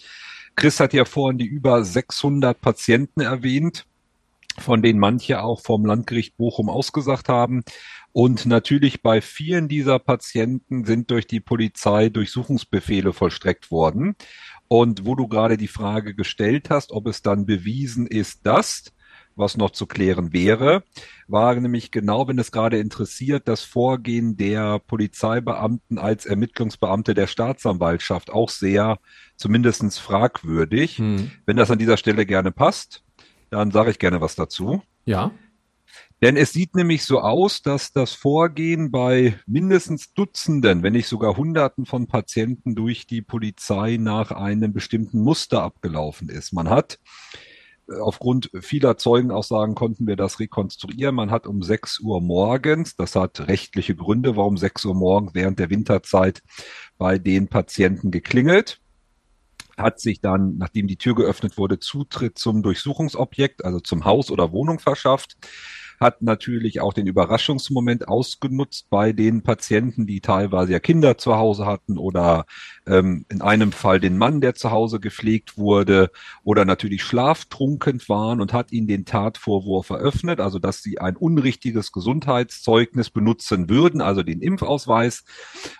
Chris hat ja vorhin die über 600 Patienten erwähnt, von denen manche auch vom Landgericht Bochum ausgesagt haben. Und natürlich bei vielen dieser Patienten sind durch die Polizei Durchsuchungsbefehle vollstreckt worden. Und wo du gerade die Frage gestellt hast, ob es dann bewiesen ist, dass was noch zu klären wäre, war nämlich genau, wenn es gerade interessiert, das Vorgehen der Polizeibeamten als Ermittlungsbeamte der Staatsanwaltschaft auch sehr zumindestens fragwürdig. Hm. Wenn das an dieser Stelle gerne passt, dann sage ich gerne was dazu. Ja. Denn es sieht nämlich so aus, dass das Vorgehen bei mindestens Dutzenden, wenn nicht sogar Hunderten von Patienten durch die Polizei nach einem bestimmten Muster abgelaufen ist. Man hat aufgrund vieler Zeugenaussagen konnten wir das rekonstruieren. Man hat um 6 Uhr morgens, das hat rechtliche Gründe, warum 6 Uhr morgens während der Winterzeit bei den Patienten geklingelt hat sich dann, nachdem die Tür geöffnet wurde, Zutritt zum Durchsuchungsobjekt, also zum Haus oder Wohnung verschafft hat natürlich auch den Überraschungsmoment ausgenutzt bei den Patienten, die teilweise ja Kinder zu Hause hatten oder ähm, in einem Fall den Mann, der zu Hause gepflegt wurde oder natürlich schlaftrunken waren und hat ihnen den Tatvorwurf eröffnet, also dass sie ein unrichtiges Gesundheitszeugnis benutzen würden, also den Impfausweis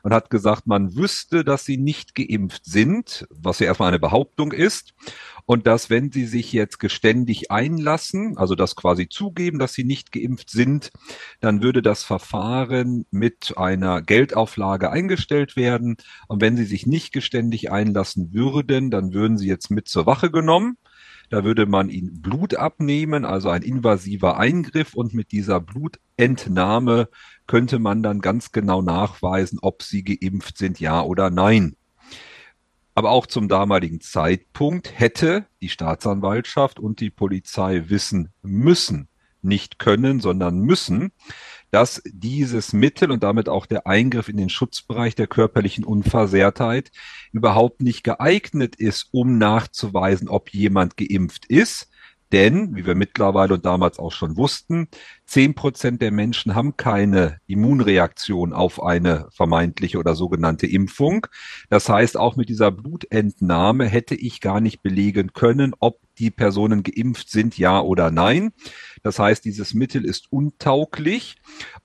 und hat gesagt, man wüsste, dass sie nicht geimpft sind, was ja erstmal eine Behauptung ist und dass, wenn sie sich jetzt geständig einlassen, also das quasi zugeben, dass sie nicht geimpft sind, dann würde das Verfahren mit einer Geldauflage eingestellt werden. Und wenn sie sich nicht geständig einlassen würden, dann würden sie jetzt mit zur Wache genommen. Da würde man ihnen Blut abnehmen, also ein invasiver Eingriff und mit dieser Blutentnahme könnte man dann ganz genau nachweisen, ob sie geimpft sind, ja oder nein. Aber auch zum damaligen Zeitpunkt hätte die Staatsanwaltschaft und die Polizei wissen müssen, nicht können, sondern müssen, dass dieses Mittel und damit auch der Eingriff in den Schutzbereich der körperlichen Unversehrtheit überhaupt nicht geeignet ist, um nachzuweisen, ob jemand geimpft ist. Denn, wie wir mittlerweile und damals auch schon wussten, zehn Prozent der Menschen haben keine Immunreaktion auf eine vermeintliche oder sogenannte Impfung. Das heißt, auch mit dieser Blutentnahme hätte ich gar nicht belegen können, ob die Personen geimpft sind, ja oder nein. Das heißt, dieses Mittel ist untauglich.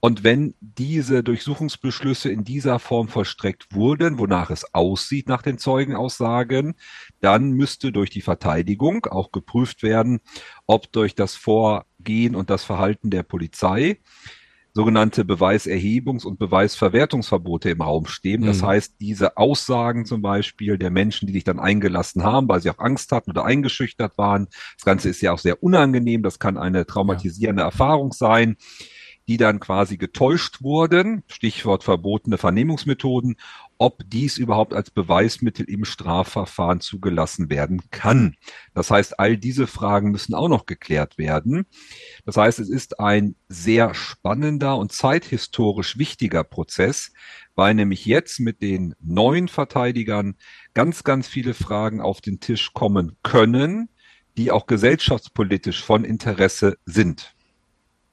Und wenn diese Durchsuchungsbeschlüsse in dieser Form vollstreckt wurden, wonach es aussieht nach den Zeugenaussagen, dann müsste durch die Verteidigung auch geprüft werden, ob durch das Vorgehen und das Verhalten der Polizei sogenannte Beweiserhebungs- und Beweisverwertungsverbote im Raum stehen. Das mhm. heißt, diese Aussagen zum Beispiel der Menschen, die sich dann eingelassen haben, weil sie auch Angst hatten oder eingeschüchtert waren. Das Ganze ist ja auch sehr unangenehm. Das kann eine traumatisierende ja. Erfahrung sein die dann quasi getäuscht wurden, Stichwort verbotene Vernehmungsmethoden, ob dies überhaupt als Beweismittel im Strafverfahren zugelassen werden kann. Das heißt, all diese Fragen müssen auch noch geklärt werden. Das heißt, es ist ein sehr spannender und zeithistorisch wichtiger Prozess, weil nämlich jetzt mit den neuen Verteidigern ganz, ganz viele Fragen auf den Tisch kommen können, die auch gesellschaftspolitisch von Interesse sind.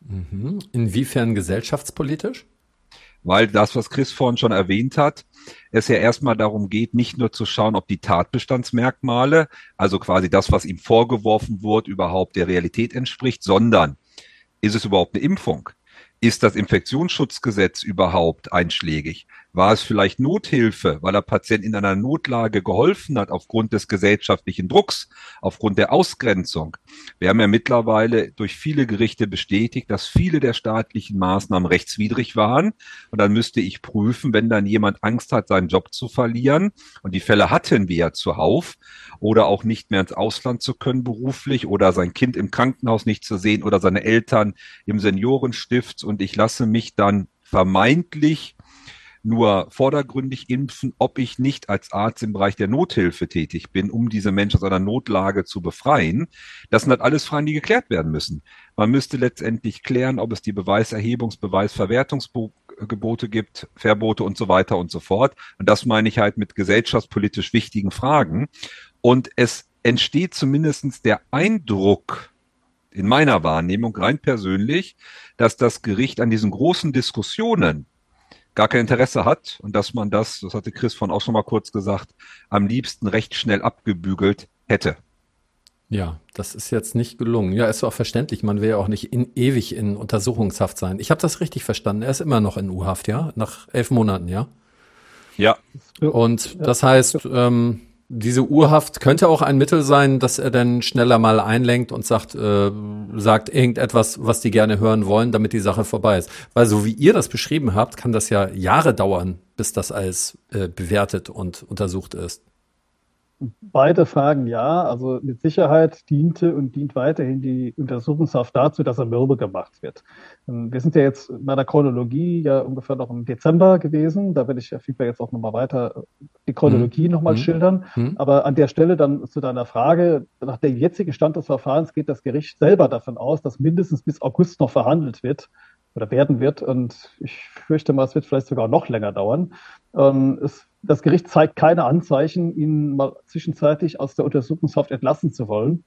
Mhm. Inwiefern gesellschaftspolitisch? Weil das, was Chris vorhin schon erwähnt hat, es ja erstmal darum geht, nicht nur zu schauen, ob die Tatbestandsmerkmale, also quasi das, was ihm vorgeworfen wurde, überhaupt der Realität entspricht, sondern ist es überhaupt eine Impfung? Ist das Infektionsschutzgesetz überhaupt einschlägig? War es vielleicht Nothilfe, weil er Patient in einer Notlage geholfen hat aufgrund des gesellschaftlichen Drucks, aufgrund der Ausgrenzung? Wir haben ja mittlerweile durch viele Gerichte bestätigt, dass viele der staatlichen Maßnahmen rechtswidrig waren. Und dann müsste ich prüfen, wenn dann jemand Angst hat, seinen Job zu verlieren, und die Fälle hatten wir ja zuhauf, oder auch nicht mehr ins Ausland zu können beruflich, oder sein Kind im Krankenhaus nicht zu sehen, oder seine Eltern im Seniorenstift, und ich lasse mich dann vermeintlich nur vordergründig impfen, ob ich nicht als Arzt im Bereich der Nothilfe tätig bin, um diese Menschen aus einer Notlage zu befreien. Das sind halt alles Fragen, die geklärt werden müssen. Man müsste letztendlich klären, ob es die Beweiserhebungs-, Beweisverwertungsgebote gibt, Verbote und so weiter und so fort. Und das meine ich halt mit gesellschaftspolitisch wichtigen Fragen. Und es entsteht zumindestens der Eindruck, in meiner Wahrnehmung rein persönlich, dass das Gericht an diesen großen Diskussionen gar kein Interesse hat und dass man das, das hatte Chris von auch schon mal kurz gesagt, am liebsten recht schnell abgebügelt hätte. Ja, das ist jetzt nicht gelungen. Ja, ist auch verständlich. Man will ja auch nicht in, ewig in Untersuchungshaft sein. Ich habe das richtig verstanden. Er ist immer noch in U-Haft, ja? Nach elf Monaten, ja? Ja. Und das heißt, ähm, diese Urhaft könnte auch ein Mittel sein, dass er dann schneller mal einlenkt und sagt, äh, sagt irgendetwas, was die gerne hören wollen, damit die Sache vorbei ist. Weil so wie ihr das beschrieben habt, kann das ja Jahre dauern, bis das alles äh, bewertet und untersucht ist. Beide Fragen ja. Also mit Sicherheit diente und dient weiterhin die Untersuchungshaft dazu, dass er mürbe gemacht wird. Ähm, wir sind ja jetzt bei der Chronologie ja ungefähr noch im Dezember gewesen. Da werde ich auf jeden Fall jetzt auch nochmal weiter äh, die Chronologie mhm. nochmal mhm. schildern. Mhm. Aber an der Stelle dann zu deiner Frage, nach dem jetzigen Stand des Verfahrens geht das Gericht selber davon aus, dass mindestens bis August noch verhandelt wird oder werden wird. Und ich fürchte mal, es wird vielleicht sogar noch länger dauern. Ähm, es das Gericht zeigt keine Anzeichen, ihn mal zwischenzeitlich aus der Untersuchungshaft entlassen zu wollen.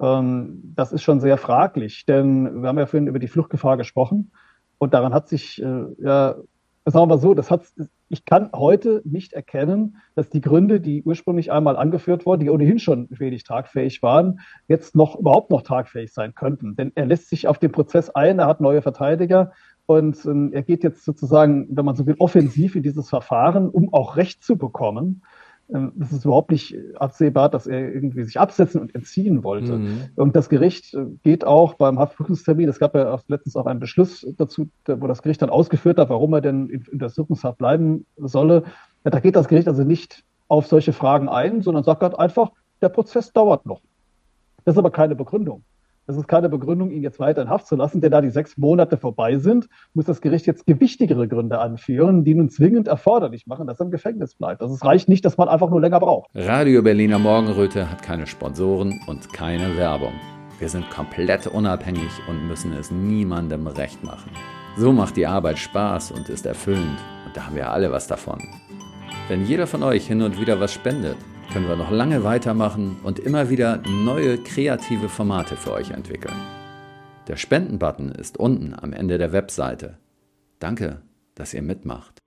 Ähm, das ist schon sehr fraglich, denn wir haben ja vorhin über die Fluchtgefahr gesprochen und daran hat sich, äh, ja, sagen wir mal so, das hat, ich kann heute nicht erkennen, dass die Gründe, die ursprünglich einmal angeführt wurden, die ohnehin schon wenig tragfähig waren, jetzt noch überhaupt noch tragfähig sein könnten. Denn er lässt sich auf den Prozess ein, er hat neue Verteidiger, und ähm, er geht jetzt sozusagen, wenn man so will, offensiv in dieses Verfahren, um auch Recht zu bekommen. Ähm, es ist überhaupt nicht absehbar, dass er irgendwie sich absetzen und entziehen wollte. Mhm. Und das Gericht äh, geht auch beim Haftprüfungstermin, es gab ja letztens auch einen Beschluss dazu, wo das Gericht dann ausgeführt hat, warum er denn in Untersuchungshaft bleiben solle. Ja, da geht das Gericht also nicht auf solche Fragen ein, sondern sagt halt einfach, der Prozess dauert noch. Das ist aber keine Begründung. Das ist keine Begründung, ihn jetzt weiter in Haft zu lassen, denn da die sechs Monate vorbei sind, muss das Gericht jetzt gewichtigere Gründe anführen, die nun zwingend erforderlich machen, dass er im Gefängnis bleibt. Also es reicht nicht, dass man einfach nur länger braucht. Radio Berliner Morgenröte hat keine Sponsoren und keine Werbung. Wir sind komplett unabhängig und müssen es niemandem recht machen. So macht die Arbeit Spaß und ist erfüllend und da haben wir alle was davon. Wenn jeder von euch hin und wieder was spendet, können wir noch lange weitermachen und immer wieder neue kreative Formate für euch entwickeln. Der Spenden-Button ist unten am Ende der Webseite. Danke, dass ihr mitmacht.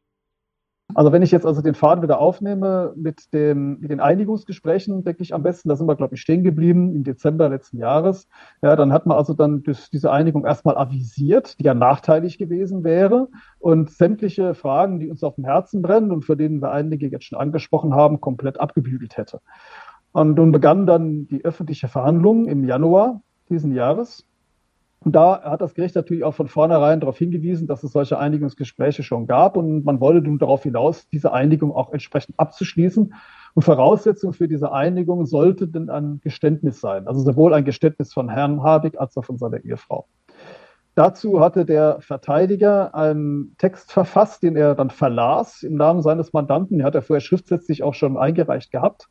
Also wenn ich jetzt also den Faden wieder aufnehme mit, dem, mit den Einigungsgesprächen, denke ich am besten, da sind wir, glaube ich, stehen geblieben im Dezember letzten Jahres. Ja, dann hat man also dann diese Einigung erstmal avisiert, die ja nachteilig gewesen wäre und sämtliche Fragen, die uns auf dem Herzen brennen und für denen wir einige jetzt schon angesprochen haben, komplett abgebügelt hätte. Und nun begann dann die öffentliche Verhandlung im Januar diesen Jahres. Und da hat das Gericht natürlich auch von vornherein darauf hingewiesen, dass es solche Einigungsgespräche schon gab und man wollte nun darauf hinaus, diese Einigung auch entsprechend abzuschließen. Und Voraussetzung für diese Einigung sollte denn ein Geständnis sein, also sowohl ein Geständnis von Herrn Habig als auch von seiner Ehefrau. Dazu hatte der Verteidiger einen Text verfasst, den er dann verlas im Namen seines Mandanten. Den hat er vorher schriftsätzlich auch schon eingereicht gehabt.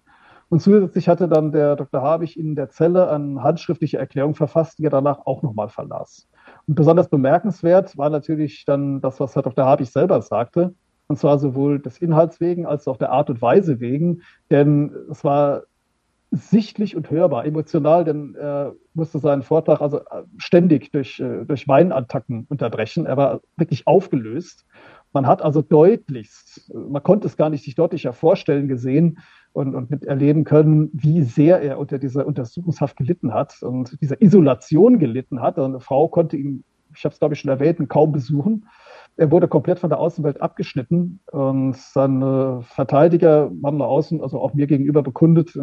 Und zusätzlich hatte dann der Dr. Habig in der Zelle eine handschriftliche Erklärung verfasst, die er danach auch nochmal verlas. Und besonders bemerkenswert war natürlich dann das, was Herr Dr. Habig selber sagte, und zwar sowohl des Inhalts wegen als auch der Art und Weise wegen, denn es war sichtlich und hörbar, emotional, denn er musste seinen Vortrag also ständig durch, äh, durch Weinattacken unterbrechen. Er war wirklich aufgelöst. Man hat also deutlichst, man konnte es gar nicht sich deutlicher vorstellen gesehen, und, und mit erleben können, wie sehr er unter dieser Untersuchungshaft gelitten hat und dieser Isolation gelitten hat. Eine Frau konnte ihn, ich habe es glaube ich schon erwähnt, kaum besuchen. Er wurde komplett von der Außenwelt abgeschnitten und seine Verteidiger haben nach außen, also auch mir gegenüber bekundet,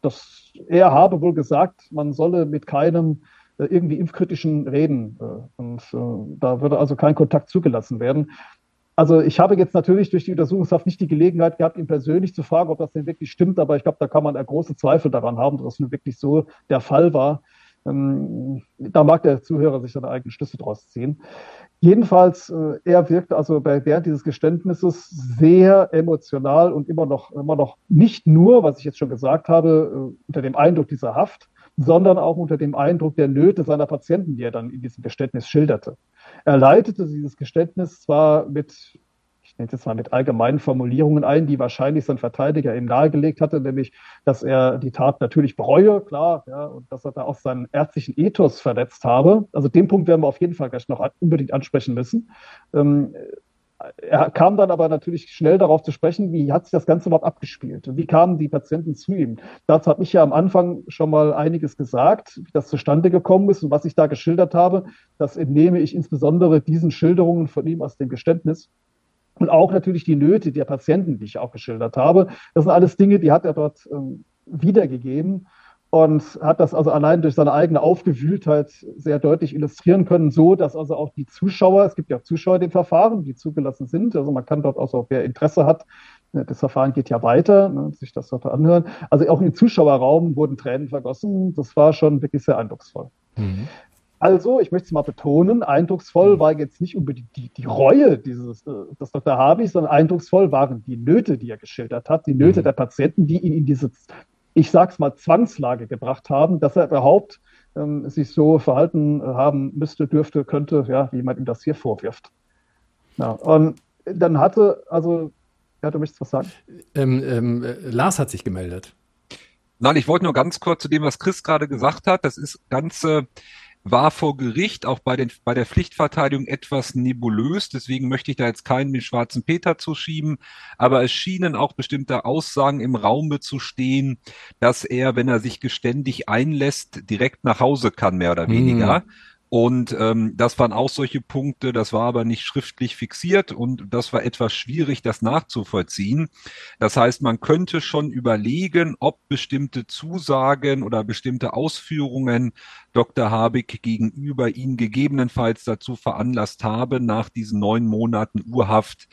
dass er habe wohl gesagt, man solle mit keinem äh, irgendwie impfkritischen reden. Äh, und äh, da würde also kein Kontakt zugelassen werden. Also ich habe jetzt natürlich durch die Untersuchungshaft nicht die Gelegenheit gehabt, ihn persönlich zu fragen, ob das denn wirklich stimmt, aber ich glaube, da kann man große Zweifel daran haben, dass das nun wirklich so der Fall war. Ähm, da mag der Zuhörer sich seine eigenen Schlüsse draus ziehen. Jedenfalls, äh, er wirkte also während dieses Geständnisses sehr emotional und immer noch, immer noch nicht nur, was ich jetzt schon gesagt habe, äh, unter dem Eindruck dieser Haft, sondern auch unter dem Eindruck der Nöte seiner Patienten, die er dann in diesem Geständnis schilderte. Er leitete dieses Geständnis zwar mit, ich nenne es jetzt mal mit allgemeinen Formulierungen ein, die wahrscheinlich sein Verteidiger ihm nahegelegt hatte, nämlich, dass er die Tat natürlich bereue, klar, ja, und dass er da auch seinen ärztlichen Ethos verletzt habe. Also den Punkt werden wir auf jeden Fall gleich noch unbedingt ansprechen müssen. Ähm, er kam dann aber natürlich schnell darauf zu sprechen, wie hat sich das Ganze überhaupt abgespielt und wie kamen die Patienten zu ihm. Dazu habe ich ja am Anfang schon mal einiges gesagt, wie das zustande gekommen ist und was ich da geschildert habe. Das entnehme ich insbesondere diesen Schilderungen von ihm aus dem Geständnis. Und auch natürlich die Nöte der Patienten, die ich auch geschildert habe. Das sind alles Dinge, die hat er dort ähm, wiedergegeben und hat das also allein durch seine eigene Aufgewühltheit sehr deutlich illustrieren können, so dass also auch die Zuschauer, es gibt ja auch Zuschauer dem Verfahren, die zugelassen sind, also man kann dort auch, wer Interesse hat, ne, das Verfahren geht ja weiter, ne, sich das dort anhören. Also auch im Zuschauerraum wurden Tränen vergossen. Das war schon wirklich sehr eindrucksvoll. Mhm. Also, ich möchte es mal betonen, eindrucksvoll mhm. war jetzt nicht unbedingt die, die Reue dieses, äh, des Dr. Habich, sondern eindrucksvoll waren die Nöte, die er geschildert hat, die Nöte mhm. der Patienten, die ihn in diese ich sag's mal, Zwangslage gebracht haben, dass er überhaupt ähm, sich so verhalten haben müsste, dürfte, könnte, ja, wie man ihm das hier vorwirft. Ja, und dann hatte, also, ja, du möchtest was sagen? Ähm, ähm, Lars hat sich gemeldet. Nein, ich wollte nur ganz kurz zu dem, was Chris gerade gesagt hat. Das ist ganz äh, war vor Gericht auch bei, den, bei der Pflichtverteidigung etwas nebulös. Deswegen möchte ich da jetzt keinen mit schwarzen Peter zuschieben. Aber es schienen auch bestimmte Aussagen im Raume zu stehen, dass er, wenn er sich geständig einlässt, direkt nach Hause kann, mehr oder weniger. Mhm. Und ähm, das waren auch solche Punkte, das war aber nicht schriftlich fixiert und das war etwas schwierig, das nachzuvollziehen. Das heißt, man könnte schon überlegen, ob bestimmte Zusagen oder bestimmte Ausführungen Dr. Habig gegenüber ihn gegebenenfalls dazu veranlasst haben, nach diesen neun Monaten Urhaft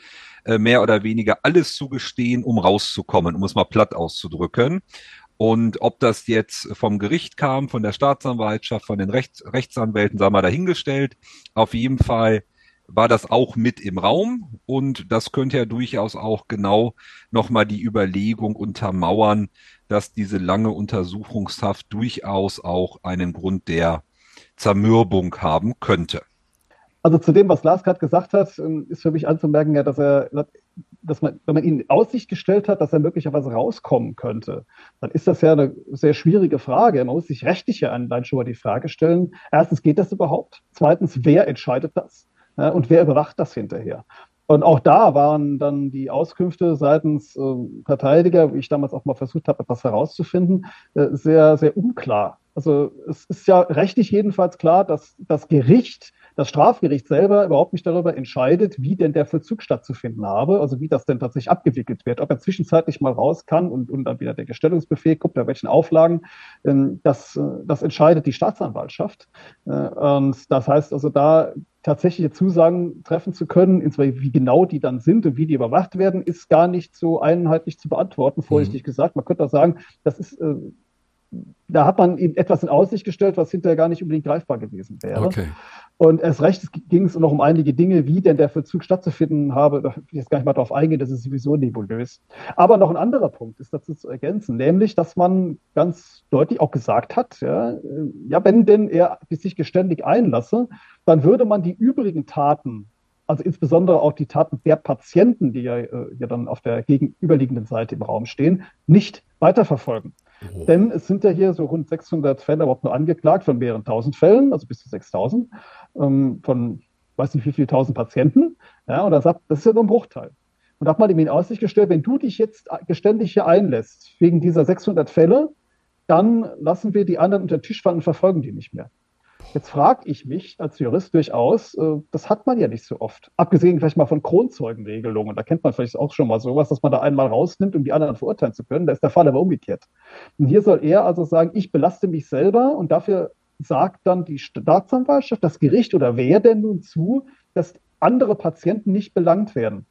äh, mehr oder weniger alles zu gestehen, um rauszukommen, um es mal platt auszudrücken. Und ob das jetzt vom Gericht kam, von der Staatsanwaltschaft, von den Rechts Rechtsanwälten, sagen wir dahingestellt. Auf jeden Fall war das auch mit im Raum und das könnte ja durchaus auch genau nochmal die Überlegung untermauern, dass diese lange Untersuchungshaft durchaus auch einen Grund der Zermürbung haben könnte. Also zu dem, was Lars gerade gesagt hat, ähm, ist für mich anzumerken, ja, dass er dass man, wenn man ihn in Aussicht gestellt hat, dass er möglicherweise rauskommen könnte, dann ist das ja eine sehr schwierige Frage. Man muss sich rechtlich ja allein schon mal die Frage stellen. Erstens, geht das überhaupt? Zweitens, wer entscheidet das? Und wer überwacht das hinterher? Und auch da waren dann die Auskünfte seitens äh, Verteidiger, wie ich damals auch mal versucht habe, etwas herauszufinden, äh, sehr, sehr unklar. Also es ist ja rechtlich jedenfalls klar, dass das Gericht das Strafgericht selber überhaupt nicht darüber entscheidet, wie denn der Vollzug stattzufinden habe, also wie das denn tatsächlich abgewickelt wird, ob er zwischenzeitlich mal raus kann und, und dann wieder der Gestellungsbefehl guckt, bei welchen Auflagen, ähm, das, äh, das entscheidet die Staatsanwaltschaft. Äh, und das heißt also da tatsächliche Zusagen treffen zu können, insbesondere wie genau die dann sind und wie die überwacht werden, ist gar nicht so einheitlich zu beantworten, vorsichtig mhm. gesagt. Man könnte auch sagen, das ist äh, da hat man ihm etwas in Aussicht gestellt, was hinterher gar nicht unbedingt greifbar gewesen wäre. Okay. Und erst recht ging es noch um einige Dinge, wie denn der Vollzug stattzufinden habe. Da will ich jetzt gar nicht mal darauf eingehen, das ist sowieso nebulös. Aber noch ein anderer Punkt ist dazu zu ergänzen, nämlich, dass man ganz deutlich auch gesagt hat, ja, ja wenn denn er sich geständig einlasse, dann würde man die übrigen Taten also insbesondere auch die Taten der Patienten, die ja, äh, ja dann auf der gegenüberliegenden Seite im Raum stehen, nicht weiterverfolgen. Oh. Denn es sind ja hier so rund 600 Fälle überhaupt nur angeklagt von mehreren tausend Fällen, also bis zu 6000, ähm, von weiß nicht wie viele tausend Patienten. Ja, und er sagt, das ist ja nur ein Bruchteil. Und da hat man ihm in Aussicht gestellt, wenn du dich jetzt geständig hier einlässt, wegen dieser 600 Fälle, dann lassen wir die anderen unter den Tisch fallen und verfolgen die nicht mehr. Jetzt frage ich mich als Jurist durchaus, äh, das hat man ja nicht so oft. Abgesehen vielleicht mal von Kronzeugenregelungen. Da kennt man vielleicht auch schon mal sowas, dass man da einmal rausnimmt, um die anderen verurteilen zu können. Da ist der Fall aber umgekehrt. Und hier soll er also sagen, ich belaste mich selber und dafür sagt dann die Staatsanwaltschaft, das Gericht oder wer denn nun zu, dass andere Patienten nicht belangt werden.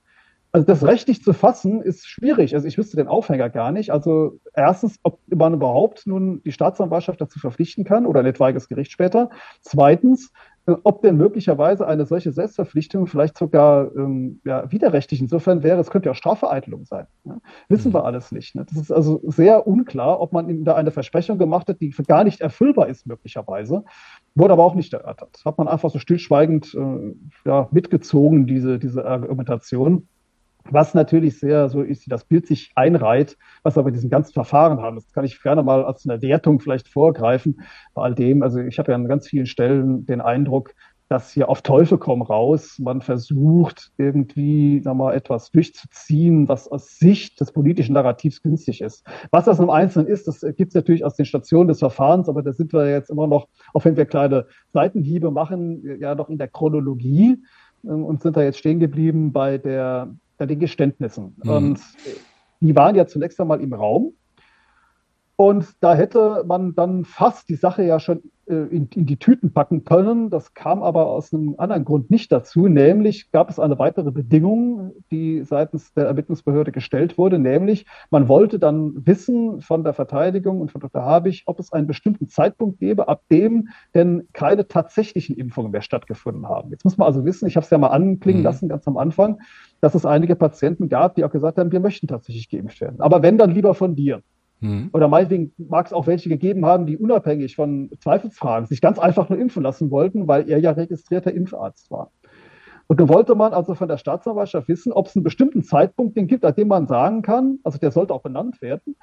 Also das rechtlich zu fassen ist schwierig. Also ich wüsste den Aufhänger gar nicht. Also erstens, ob man überhaupt nun die Staatsanwaltschaft dazu verpflichten kann oder ein etwaiges Gericht später. Zweitens, äh, ob denn möglicherweise eine solche Selbstverpflichtung vielleicht sogar ähm, ja, widerrechtlich insofern wäre, es könnte ja auch Strafvereitelung sein. Ja? Wissen mhm. wir alles nicht. Ne? Das ist also sehr unklar, ob man ihm da eine Versprechung gemacht hat, die gar nicht erfüllbar ist möglicherweise. Wurde aber auch nicht erörtert. Hat man einfach so stillschweigend äh, ja, mitgezogen, diese, diese Argumentation. Was natürlich sehr so ist, das Bild sich einreiht, was aber diesen ganzen Verfahren haben. Das kann ich gerne mal als eine Wertung vielleicht vorgreifen bei all dem. Also ich habe ja an ganz vielen Stellen den Eindruck, dass hier auf Teufel komm raus man versucht, irgendwie sag mal, etwas durchzuziehen, was aus Sicht des politischen Narrativs günstig ist. Was das im Einzelnen ist, das gibt es natürlich aus den Stationen des Verfahrens, aber da sind wir jetzt immer noch, auch wenn wir kleine Seitenhiebe machen, ja noch in der Chronologie ähm, und sind da jetzt stehen geblieben bei der bei den Geständnissen. Mhm. Und die waren ja zunächst einmal im Raum. Und da hätte man dann fast die Sache ja schon äh, in, in, die Tüten packen können. Das kam aber aus einem anderen Grund nicht dazu. Nämlich gab es eine weitere Bedingung, die seitens der Ermittlungsbehörde gestellt wurde. Nämlich, man wollte dann wissen von der Verteidigung und von Dr. Habich, ob es einen bestimmten Zeitpunkt gäbe, ab dem denn keine tatsächlichen Impfungen mehr stattgefunden haben. Jetzt muss man also wissen, ich habe es ja mal anklingen mhm. lassen ganz am Anfang, dass es einige Patienten gab, die auch gesagt haben, wir möchten tatsächlich geimpft werden. Aber wenn, dann lieber von dir. Mhm. Oder meinetwegen mag es auch welche gegeben haben, die unabhängig von Zweifelsfragen sich ganz einfach nur impfen lassen wollten, weil er ja registrierter Impfarzt war. Und nun wollte man also von der Staatsanwaltschaft wissen, ob es einen bestimmten Zeitpunkt den gibt, an dem man sagen kann, also der sollte auch benannt werden,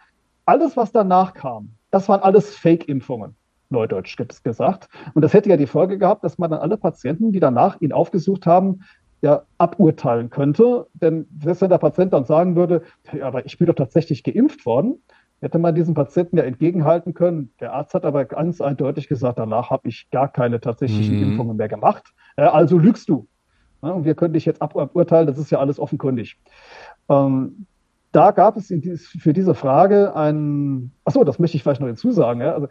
alles, was danach kam, das waren alles Fake-Impfungen, neudeutsch gesagt. Und das hätte ja die Folge gehabt, dass man dann alle Patienten, die danach ihn aufgesucht haben, ja aburteilen könnte. Denn selbst wenn der Patient dann sagen würde, ja, aber ich bin doch tatsächlich geimpft worden, hätte man diesem Patienten ja entgegenhalten können. Der Arzt hat aber ganz eindeutig gesagt, danach habe ich gar keine tatsächlichen mhm. Impfungen mehr gemacht. Äh, also lügst du. Und wir können dich jetzt aburteilen, das ist ja alles offenkundig. Ähm, da gab es für diese Frage ein, achso, das möchte ich vielleicht noch hinzusagen. Ja, also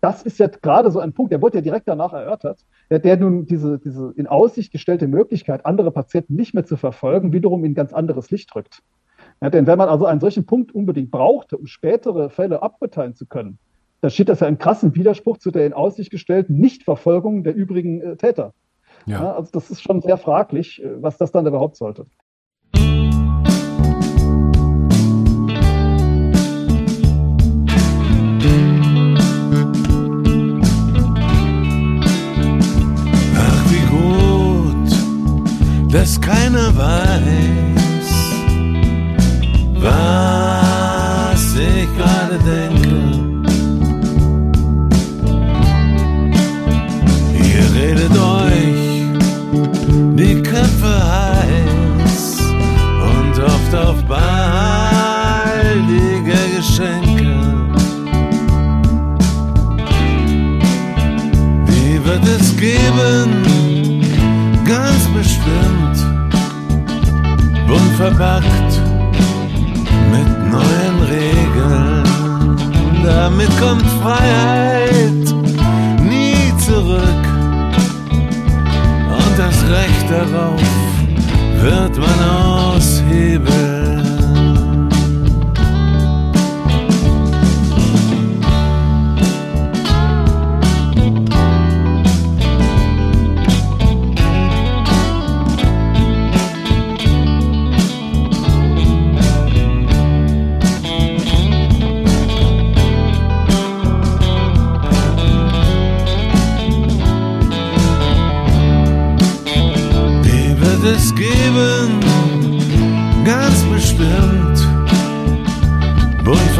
das ist ja gerade so ein Punkt, der wurde ja direkt danach erörtert, der, der nun diese, diese in Aussicht gestellte Möglichkeit, andere Patienten nicht mehr zu verfolgen, wiederum in ganz anderes Licht rückt. Ja, denn wenn man also einen solchen Punkt unbedingt brauchte, um spätere Fälle aburteilen zu können, dann steht das ja im krassen Widerspruch zu der in Aussicht gestellten Nichtverfolgung der übrigen äh, Täter. Ja. ja. also das ist schon sehr fraglich, äh, was das dann überhaupt sollte. Geben, ganz bestimmt, bunt verpackt neuen Regeln. Damit kommt Freiheit nie zurück. Und das Recht darauf wird man aushebeln.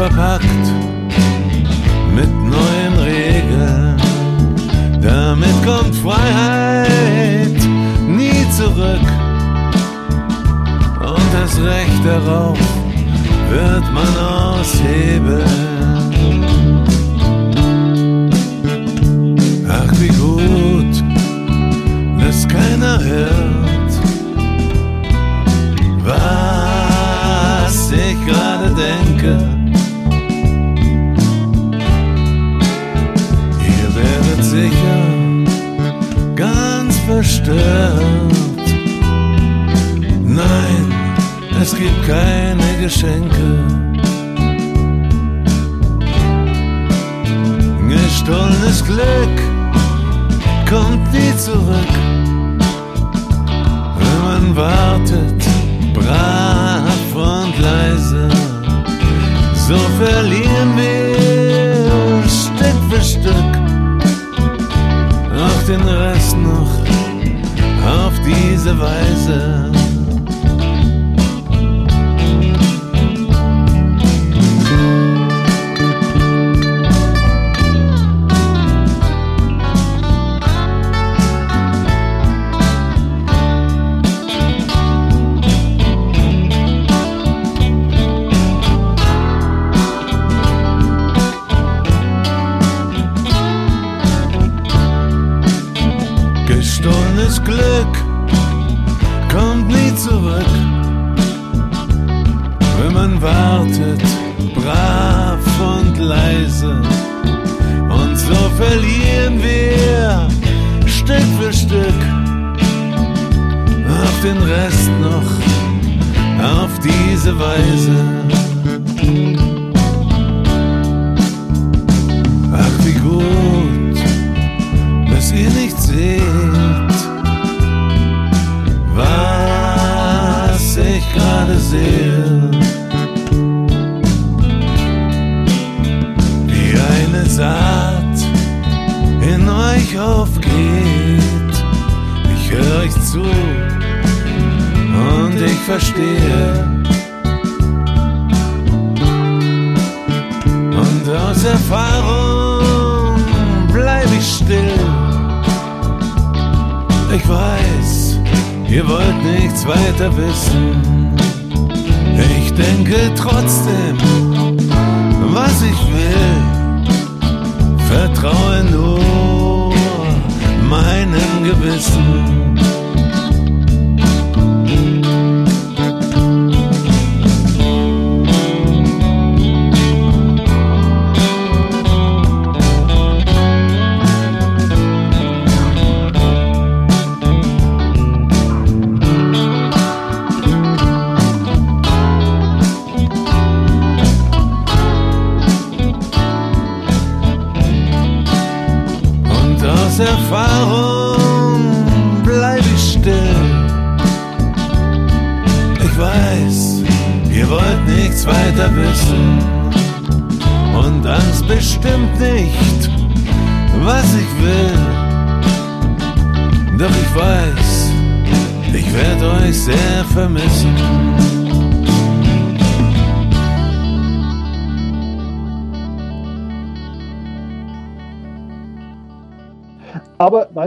Verpackt mit neuen Regeln. Damit kommt Freiheit nie zurück. Und das Recht darauf wird man aushebeln. Ach, wie gut, dass keiner hört, was ich gerade denke. verstört. Nein, es gibt keine Geschenke. Gestohlenes Glück kommt nie zurück, wenn man wartet, brav und leise. So verlieren wir Stück für Stück auch den Rest noch auf diese Weise.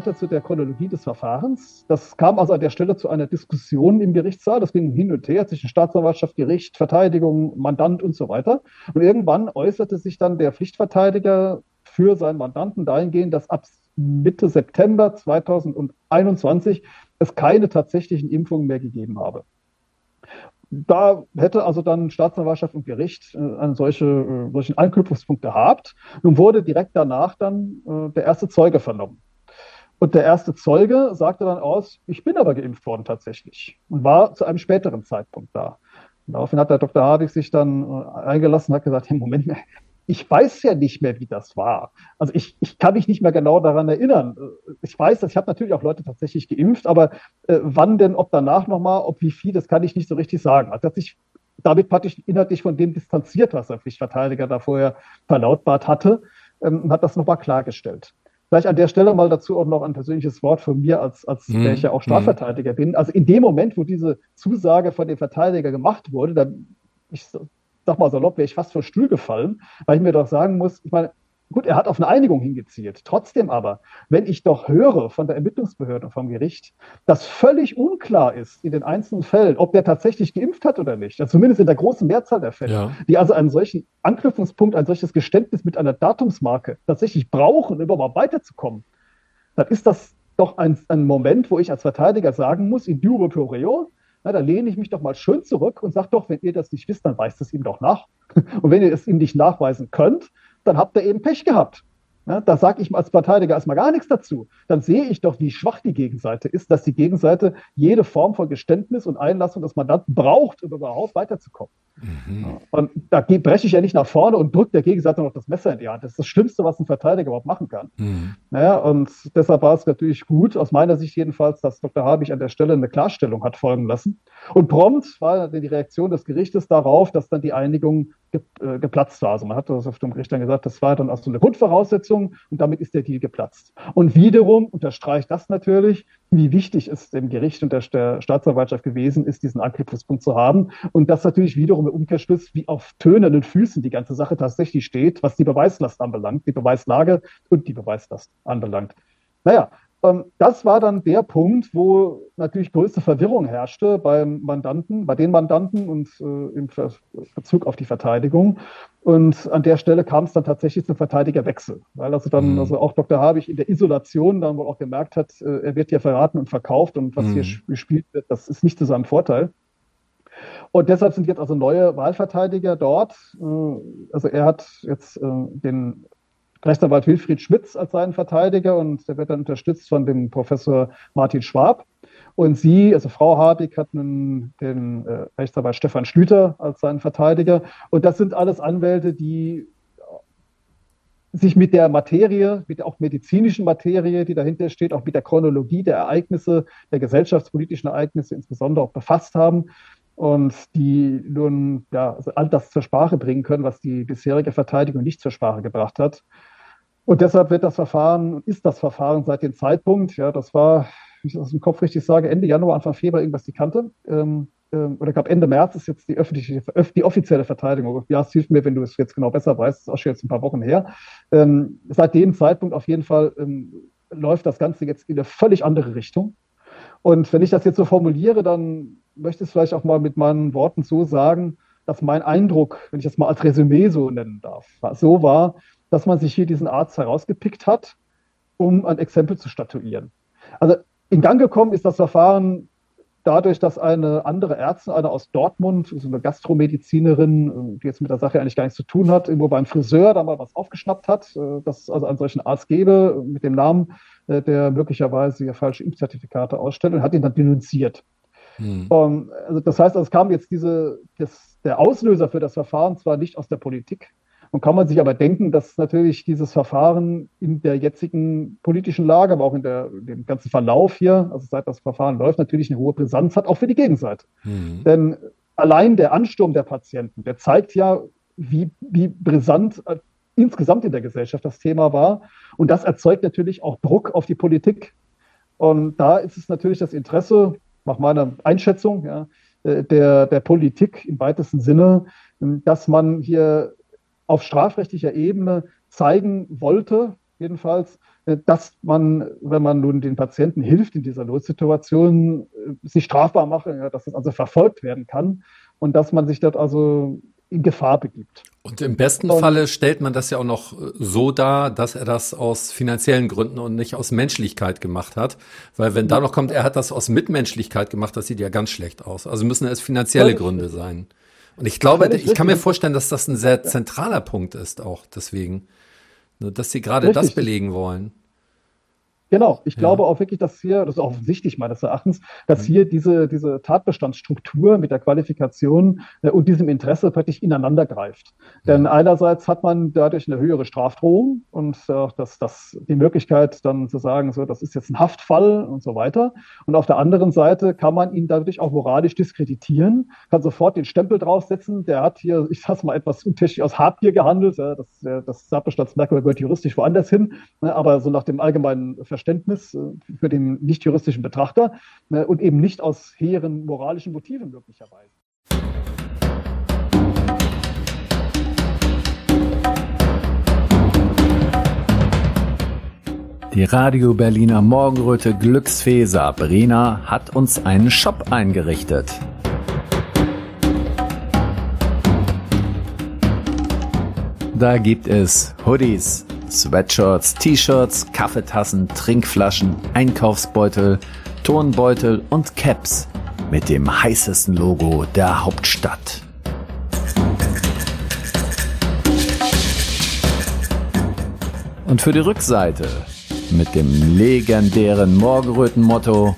Weiter zu der Chronologie des Verfahrens. Das kam also an der Stelle zu einer Diskussion im Gerichtssaal. Das ging hin und her zwischen Staatsanwaltschaft, Gericht, Verteidigung, Mandant und so weiter. Und irgendwann äußerte sich dann der Pflichtverteidiger für seinen Mandanten dahingehend, dass ab Mitte September 2021 es keine tatsächlichen Impfungen mehr gegeben habe. Da hätte also dann Staatsanwaltschaft und Gericht äh, einen solche, äh, solchen Anknüpfungspunkt gehabt. Nun wurde direkt danach dann äh, der erste Zeuge vernommen. Und der erste Zeuge sagte dann aus, ich bin aber geimpft worden tatsächlich und war zu einem späteren Zeitpunkt da. Und daraufhin hat der Dr. Hardig sich dann äh, eingelassen und hat gesagt, hey, Moment, ich weiß ja nicht mehr, wie das war. Also ich, ich kann mich nicht mehr genau daran erinnern. Ich weiß, dass ich habe natürlich auch Leute tatsächlich geimpft, aber äh, wann denn, ob danach nochmal, ob wie viel, das kann ich nicht so richtig sagen. Also hat sich damit praktisch inhaltlich von dem distanziert, was der Pflichtverteidiger da vorher verlautbart hatte, ähm, hat das nochmal klargestellt. Vielleicht an der Stelle mal dazu auch noch ein persönliches Wort von mir, als, als mhm. der ich ja auch Strafverteidiger mhm. bin. Also in dem Moment, wo diese Zusage von dem Verteidiger gemacht wurde, da, ich sag mal salopp, wäre ich fast vor Stuhl gefallen, weil ich mir doch sagen muss, ich meine, Gut, er hat auf eine Einigung hingezielt. Trotzdem aber, wenn ich doch höre von der Ermittlungsbehörde, vom Gericht, dass völlig unklar ist in den einzelnen Fällen, ob der tatsächlich geimpft hat oder nicht, also zumindest in der großen Mehrzahl der Fälle, ja. die also einen solchen Anknüpfungspunkt, ein solches Geständnis mit einer Datumsmarke tatsächlich brauchen, um überhaupt weiterzukommen, dann ist das doch ein, ein Moment, wo ich als Verteidiger sagen muss, in duro pro reo, na, da lehne ich mich doch mal schön zurück und sage doch, wenn ihr das nicht wisst, dann weist es ihm doch nach. <laughs> Und wenn ihr es ihm nicht nachweisen könnt, dann habt ihr eben Pech gehabt. Ja, da sage ich als Verteidiger erstmal gar nichts dazu. Dann sehe ich doch, wie schwach die Gegenseite ist, dass die Gegenseite jede Form von Geständnis und Einlassung des Mandanten braucht, um überhaupt weiterzukommen. Mhm. Und da breche ich ja nicht nach vorne und drücke der Gegenseite noch das Messer in die Hand. Das ist das Schlimmste, was ein Verteidiger überhaupt machen kann. Mhm. Naja, und deshalb war es natürlich gut, aus meiner Sicht jedenfalls, dass Dr. Habich an der Stelle eine Klarstellung hat folgen lassen. Und prompt war die Reaktion des Gerichtes darauf, dass dann die Einigung äh, geplatzt war. Also man hat das auf dem Gericht dann gesagt, das war dann auch so eine Grundvoraussetzung und damit ist der Deal geplatzt. Und wiederum unterstreicht das natürlich, wie wichtig es dem Gericht und der, Staatsanwaltschaft gewesen ist, diesen Anknüpfungspunkt zu haben. Und das natürlich wiederum im Umkehrschluss, wie auf tönenden Füßen die ganze Sache tatsächlich steht, was die Beweislast anbelangt, die Beweislage und die Beweislast anbelangt. Naja, das war dann der Punkt, wo natürlich größte Verwirrung herrschte beim Mandanten, bei den Mandanten und äh, im Bezug auf die Verteidigung. Und an der Stelle kam es dann tatsächlich zum Verteidigerwechsel, weil also dann mhm. also auch Dr. Habich in der Isolation dann wohl auch gemerkt hat, äh, er wird hier verraten und verkauft und was mhm. hier gespielt wird, das ist nicht zu seinem Vorteil. Und deshalb sind jetzt also neue Wahlverteidiger dort. Äh, also er hat jetzt äh, den Rechtsanwalt Wilfried Schmitz als seinen Verteidiger und der wird dann unterstützt von dem Professor Martin Schwab. Und sie, also Frau Hartig, hat nun den äh, Rechtsanwalt Stefan Schlüter als seinen Verteidiger. Und das sind alles Anwälte, die sich mit der Materie, mit der auch medizinischen Materie, die dahinter steht, auch mit der Chronologie der Ereignisse, der gesellschaftspolitischen Ereignisse insbesondere auch befasst haben und die nun ja, also all das zur Sprache bringen können, was die bisherige Verteidigung nicht zur Sprache gebracht hat. Und deshalb wird das Verfahren, ist das Verfahren seit dem Zeitpunkt, ja, das war, wenn ich das aus dem Kopf richtig sage, Ende Januar, Anfang Februar irgendwas die Kante. Ähm, ähm, oder gab Ende März ist jetzt die öffentliche, die offizielle Verteidigung. Ja, es hilft mir, wenn du es jetzt genau besser weißt, das ist auch schon jetzt ein paar Wochen her. Ähm, seit dem Zeitpunkt auf jeden Fall ähm, läuft das Ganze jetzt in eine völlig andere Richtung. Und wenn ich das jetzt so formuliere, dann möchte ich es vielleicht auch mal mit meinen Worten so sagen, dass mein Eindruck, wenn ich das mal als Resümee so nennen darf, so war, dass man sich hier diesen Arzt herausgepickt hat, um ein Exempel zu statuieren. Also in Gang gekommen ist das Verfahren dadurch, dass eine andere Ärztin, eine aus Dortmund, so eine Gastromedizinerin, die jetzt mit der Sache eigentlich gar nichts zu tun hat, irgendwo beim Friseur da mal was aufgeschnappt hat, äh, dass es also einen solchen Arzt gäbe mit dem Namen, äh, der möglicherweise falsche Impfzertifikate ausstellt und hat ihn dann denunziert. Hm. Um, also das heißt, also es kam jetzt diese, das, der Auslöser für das Verfahren zwar nicht aus der Politik, nun kann man sich aber denken, dass natürlich dieses Verfahren in der jetzigen politischen Lage, aber auch in der, dem ganzen Verlauf hier, also seit das Verfahren läuft, natürlich eine hohe Brisanz hat, auch für die Gegenseite. Mhm. Denn allein der Ansturm der Patienten, der zeigt ja, wie, wie brisant äh, insgesamt in der Gesellschaft das Thema war. Und das erzeugt natürlich auch Druck auf die Politik. Und da ist es natürlich das Interesse, nach meiner Einschätzung, ja, äh, der, der Politik im weitesten Sinne, dass man hier auf strafrechtlicher Ebene zeigen wollte, jedenfalls, äh, dass man, wenn man nun den Patienten hilft in dieser Notsituation, äh, sich strafbar mache, ja, dass es also verfolgt werden kann und dass man sich dort also in Gefahr begibt. Und im besten und, Falle stellt man das ja auch noch äh, so dar, dass er das aus finanziellen Gründen und nicht aus Menschlichkeit gemacht hat. Weil wenn da noch kommt, er hat das aus Mitmenschlichkeit gemacht, das sieht ja ganz schlecht aus. Also müssen es finanzielle Gründe sein. Und ich glaube, ich kann mir vorstellen, dass das ein sehr zentraler Punkt ist auch deswegen, ne, dass sie gerade das belegen wollen. Genau, ich ja. glaube auch wirklich, dass hier, das ist offensichtlich meines Erachtens, dass hier diese, diese Tatbestandsstruktur mit der Qualifikation äh, und diesem Interesse praktisch ineinander greift. Mhm. Denn einerseits hat man dadurch eine höhere Strafdrohung und äh, das, das, die Möglichkeit dann zu sagen, so, das ist jetzt ein Haftfall und so weiter. Und auf der anderen Seite kann man ihn dadurch auch moralisch diskreditieren, kann sofort den Stempel draufsetzen, der hat hier, ich sag's mal etwas untechnisch aus Habgier gehandelt, ja, das, das Tatbestandsmerkmal gehört juristisch woanders hin, ne, aber so nach dem allgemeinen Verständnis äh, für den nicht-juristischen Betrachter ne, und eben nicht aus hehren moralischen Motiven möglicherweise. Die Radio Berliner Morgenröte Glücksfee Sabrina hat uns einen Shop eingerichtet. Da gibt es Hoodies, Sweatshirts, T-Shirts, Kaffeetassen, Trinkflaschen, Einkaufsbeutel, Turnbeutel und Caps mit dem heißesten Logo der Hauptstadt. Und für die Rückseite mit dem legendären Morgenröten-Motto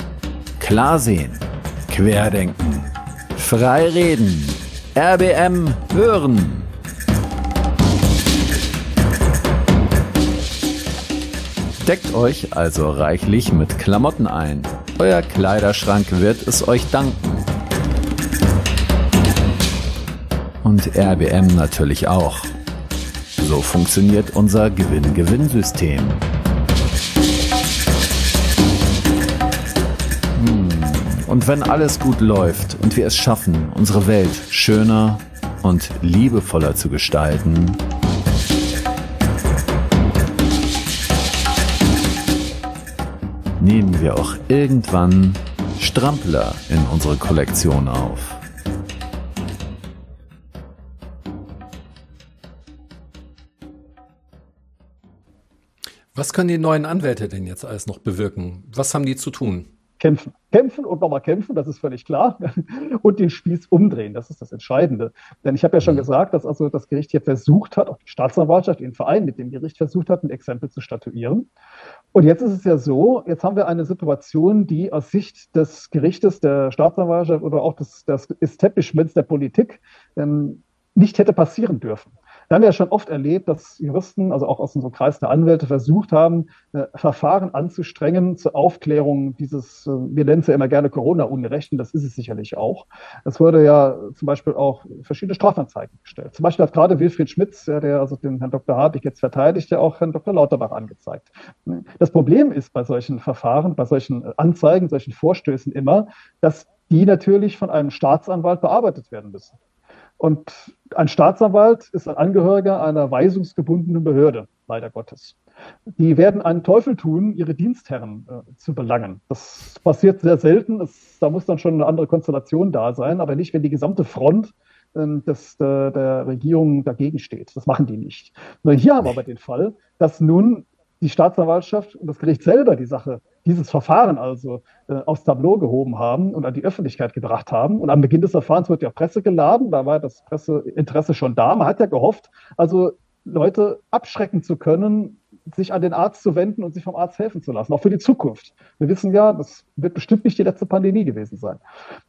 Klar sehen, querdenken, frei reden, RBM hören. Deckt euch also reichlich mit Klamotten ein. Euer Kleiderschrank wird es euch danken. Und RBM natürlich auch. So funktioniert unser Gewinn-Gewinn-System. Hm. Und wenn alles gut läuft und wir es schaffen, unsere Welt schöner und liebevoller zu gestalten, nehmen wir auch irgendwann Strampler in unsere Kollektion auf. Was können die neuen Anwälte denn jetzt alles noch bewirken? Was haben die zu tun? kämpfen. Kämpfen und nochmal kämpfen, das ist völlig klar. <laughs> Und den Spieß umdrehen, das ist das Entscheidende. Denn ich habe ja schon mhm. gesagt, dass also das Gericht hier versucht hat, auch die Staatsanwaltschaft, den Verein mit dem Gericht versucht hat, ein Exempel zu statuieren. Und jetzt ist es ja so, jetzt haben wir eine Situation, die aus Sicht des Gerichtes, der Staatsanwaltschaft oder auch des, des Establishments der Politik ähm, nicht hätte passieren dürfen. Wir haben ja schon oft erlebt, dass Juristen, also auch aus unserem Kreis der Anwälte, versucht haben, äh, Verfahren anzustrengen zur Aufklärung dieses, äh, wir nennen es ja immer gerne Corona-Unrecht, und das ist es sicherlich auch. Es wurde ja zum Beispiel auch verschiedene Strafanzeigen gestellt. Zum Beispiel hat gerade Wilfried Schmitz, ja, der also den Herrn Dr. Habig jetzt verteidigt, ja auch Herrn Dr. Lauterbach angezeigt. Das Problem ist bei solchen Verfahren, bei solchen Anzeigen, solchen Vorstößen immer, dass die natürlich von einem Staatsanwalt bearbeitet werden müssen. Und ein Staatsanwalt ist ein Angehöriger einer weisungsgebundenen Behörde, leider Gottes. Die werden einen Teufel tun, ihre Dienstherren äh, zu belangen. Das passiert sehr selten. Es, da muss dann schon eine andere Konstellation da sein, aber nicht, wenn die gesamte Front ähm, des, der, der Regierung dagegen steht. Das machen die nicht. Nur hier haben wir aber den Fall, dass nun die Staatsanwaltschaft und das Gericht selber die Sache, dieses Verfahren also äh, aufs Tableau gehoben haben und an die Öffentlichkeit gebracht haben. Und am Beginn des Verfahrens wird ja Presse geladen, da war das Presseinteresse schon da. Man hat ja gehofft, also Leute abschrecken zu können, sich an den Arzt zu wenden und sich vom Arzt helfen zu lassen, auch für die Zukunft. Wir wissen ja, das wird bestimmt nicht die letzte Pandemie gewesen sein.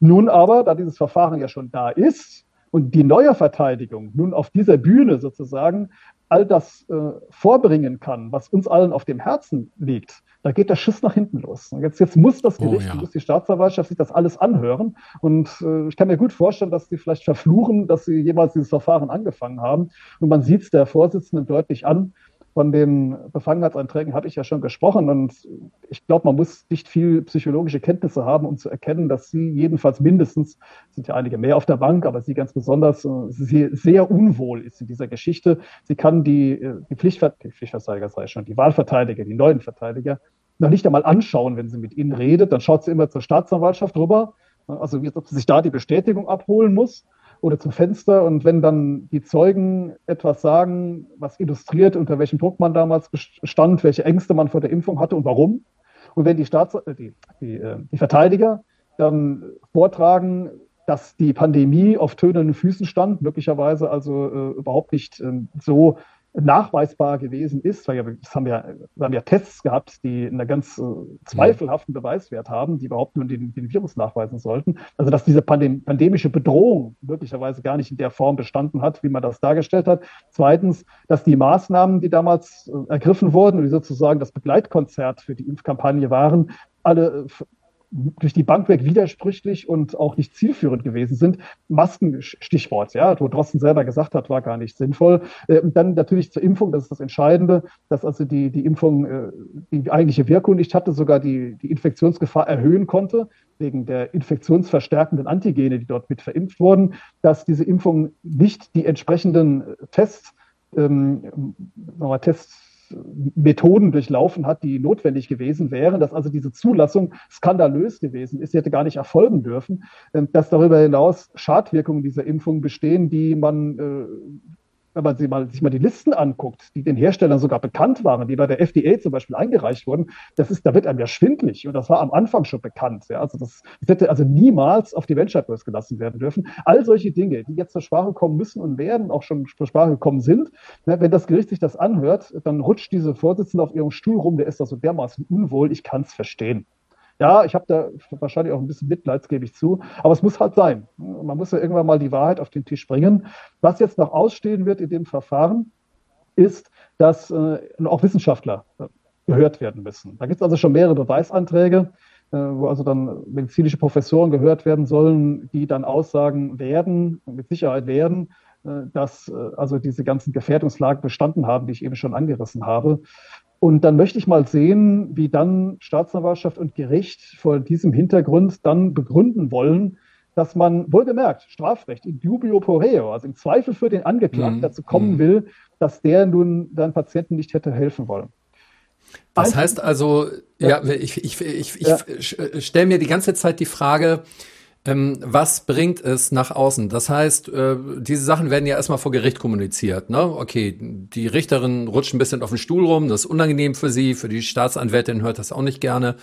Nun aber, da dieses Verfahren ja schon da ist und die neue Verteidigung nun auf dieser Bühne sozusagen all das äh, vorbringen kann, was uns allen auf dem Herzen liegt, da geht der Schiss nach hinten los. Jetzt, jetzt muss das oh Gericht, oh, ja. muss die Staatsanwaltschaft sich das alles anhören. Und äh, ich kann mir gut vorstellen, dass sie vielleicht verfluchen, dass sie jemals dieses Verfahren angefangen haben. Und man sieht es der Vorsitzenden deutlich an, von den Befangenheitsanträgen habe ich ja schon gesprochen und ich glaube, man muss nicht viel psychologische Kenntnisse haben, um zu erkennen, dass sie jedenfalls mindestens, sind ja einige mehr auf der Bank, aber sie ganz besonders äh, sie sehr unwohl ist in dieser Geschichte. Sie kann die, äh, die, die Pflichtverteidiger, sei schon, die Wahlverteidiger, die neuen Verteidiger, noch nicht einmal anschauen, wenn sie mit ihnen redet. Dann schaut sie immer zur Staatsanwaltschaft rüber, also wie ob sie sich da die Bestätigung abholen muss oder zum Fenster. Und wenn dann die Zeugen etwas sagen, was illustriert, unter welchem Druck man damals stand, welche Ängste man vor der Impfung hatte und warum. Und wenn die, Staats äh, die, die, äh, die Verteidiger dann vortragen, dass die Pandemie auf tönenden Füßen stand, möglicherweise also äh, überhaupt nicht äh, so nachweisbar gewesen ist, weil das haben ja, wir haben ja Tests gehabt, die einen ganz äh, zweifelhaften Beweiswert haben, die überhaupt nur den, den Virus nachweisen sollten. Also dass diese Pandem pandemische Bedrohung möglicherweise gar nicht in der Form bestanden hat, wie man das dargestellt hat. Zweitens, dass die Maßnahmen, die damals äh, ergriffen wurden und die sozusagen das Begleitkonzert für die Impfkampagne waren, alle äh, durch die Bank weg widersprüchlich und auch nicht zielführend gewesen sind. Masken, Stichwort, ja, wo Drosten selber gesagt hat, war gar nicht sinnvoll. Äh, und dann natürlich zur Impfung, das ist das Entscheidende, dass also die, die Impfung äh, die eigentliche Wirkung nicht hatte, sogar die, die Infektionsgefahr erhöhen konnte, wegen der infektionsverstärkenden Antigene, die dort mit verimpft wurden, dass diese Impfung nicht die entsprechenden Tests, ähm, Tests Methoden durchlaufen hat, die notwendig gewesen wären, dass also diese Zulassung skandalös gewesen ist, sie hätte gar nicht erfolgen dürfen, ähm, dass darüber hinaus Schadwirkungen dieser Impfung bestehen, die man äh, wenn man sich mal, sich mal die Listen anguckt, die den Herstellern sogar bekannt waren, die bei der FDA zum Beispiel eingereicht wurden, das ist, da wird einem ja schwindlig. Und das war am Anfang schon bekannt. Ja. Also das, das hätte also niemals auf die Venture gelassen werden dürfen. All solche Dinge, die jetzt zur Sprache kommen müssen und werden, auch schon zur Sprache gekommen sind, ne, wenn das Gericht sich das anhört, dann rutscht diese Vorsitzende auf ihrem Stuhl rum, der ist da so dermaßen unwohl, ich kann es verstehen. Ja, ich habe da wahrscheinlich auch ein bisschen Mitleid, gebe ich zu. Aber es muss halt sein. Man muss ja irgendwann mal die Wahrheit auf den Tisch bringen. Was jetzt noch ausstehen wird in dem Verfahren, ist, dass äh, auch Wissenschaftler äh, gehört werden müssen. Da gibt es also schon mehrere Beweisanträge, äh, wo also dann medizinische Professoren gehört werden sollen, die dann aussagen werden, mit Sicherheit werden, äh, dass äh, also diese ganzen Gefährdungslagen bestanden haben, die ich eben schon angerissen habe. Und dann möchte ich mal sehen, wie dann Staatsanwaltschaft und Gericht vor diesem Hintergrund dann begründen wollen, dass man wohlgemerkt Strafrecht in dubio pro reo, also im Zweifel für den Angeklagten, mhm. dazu kommen mhm. will, dass der nun seinen Patienten nicht hätte helfen wollen. Das heißt also, ja, ja ich, ich, ich, ich ja. stelle mir die ganze Zeit die Frage, ähm, was bringt es nach außen? Das heißt, äh, diese Sachen werden ja erstmal vor Gericht kommuniziert. Ne? Okay, die Richterin rutscht ein bisschen auf den Stuhl rum, das ist unangenehm für sie, für die Staatsanwältin hört das auch nicht gerne.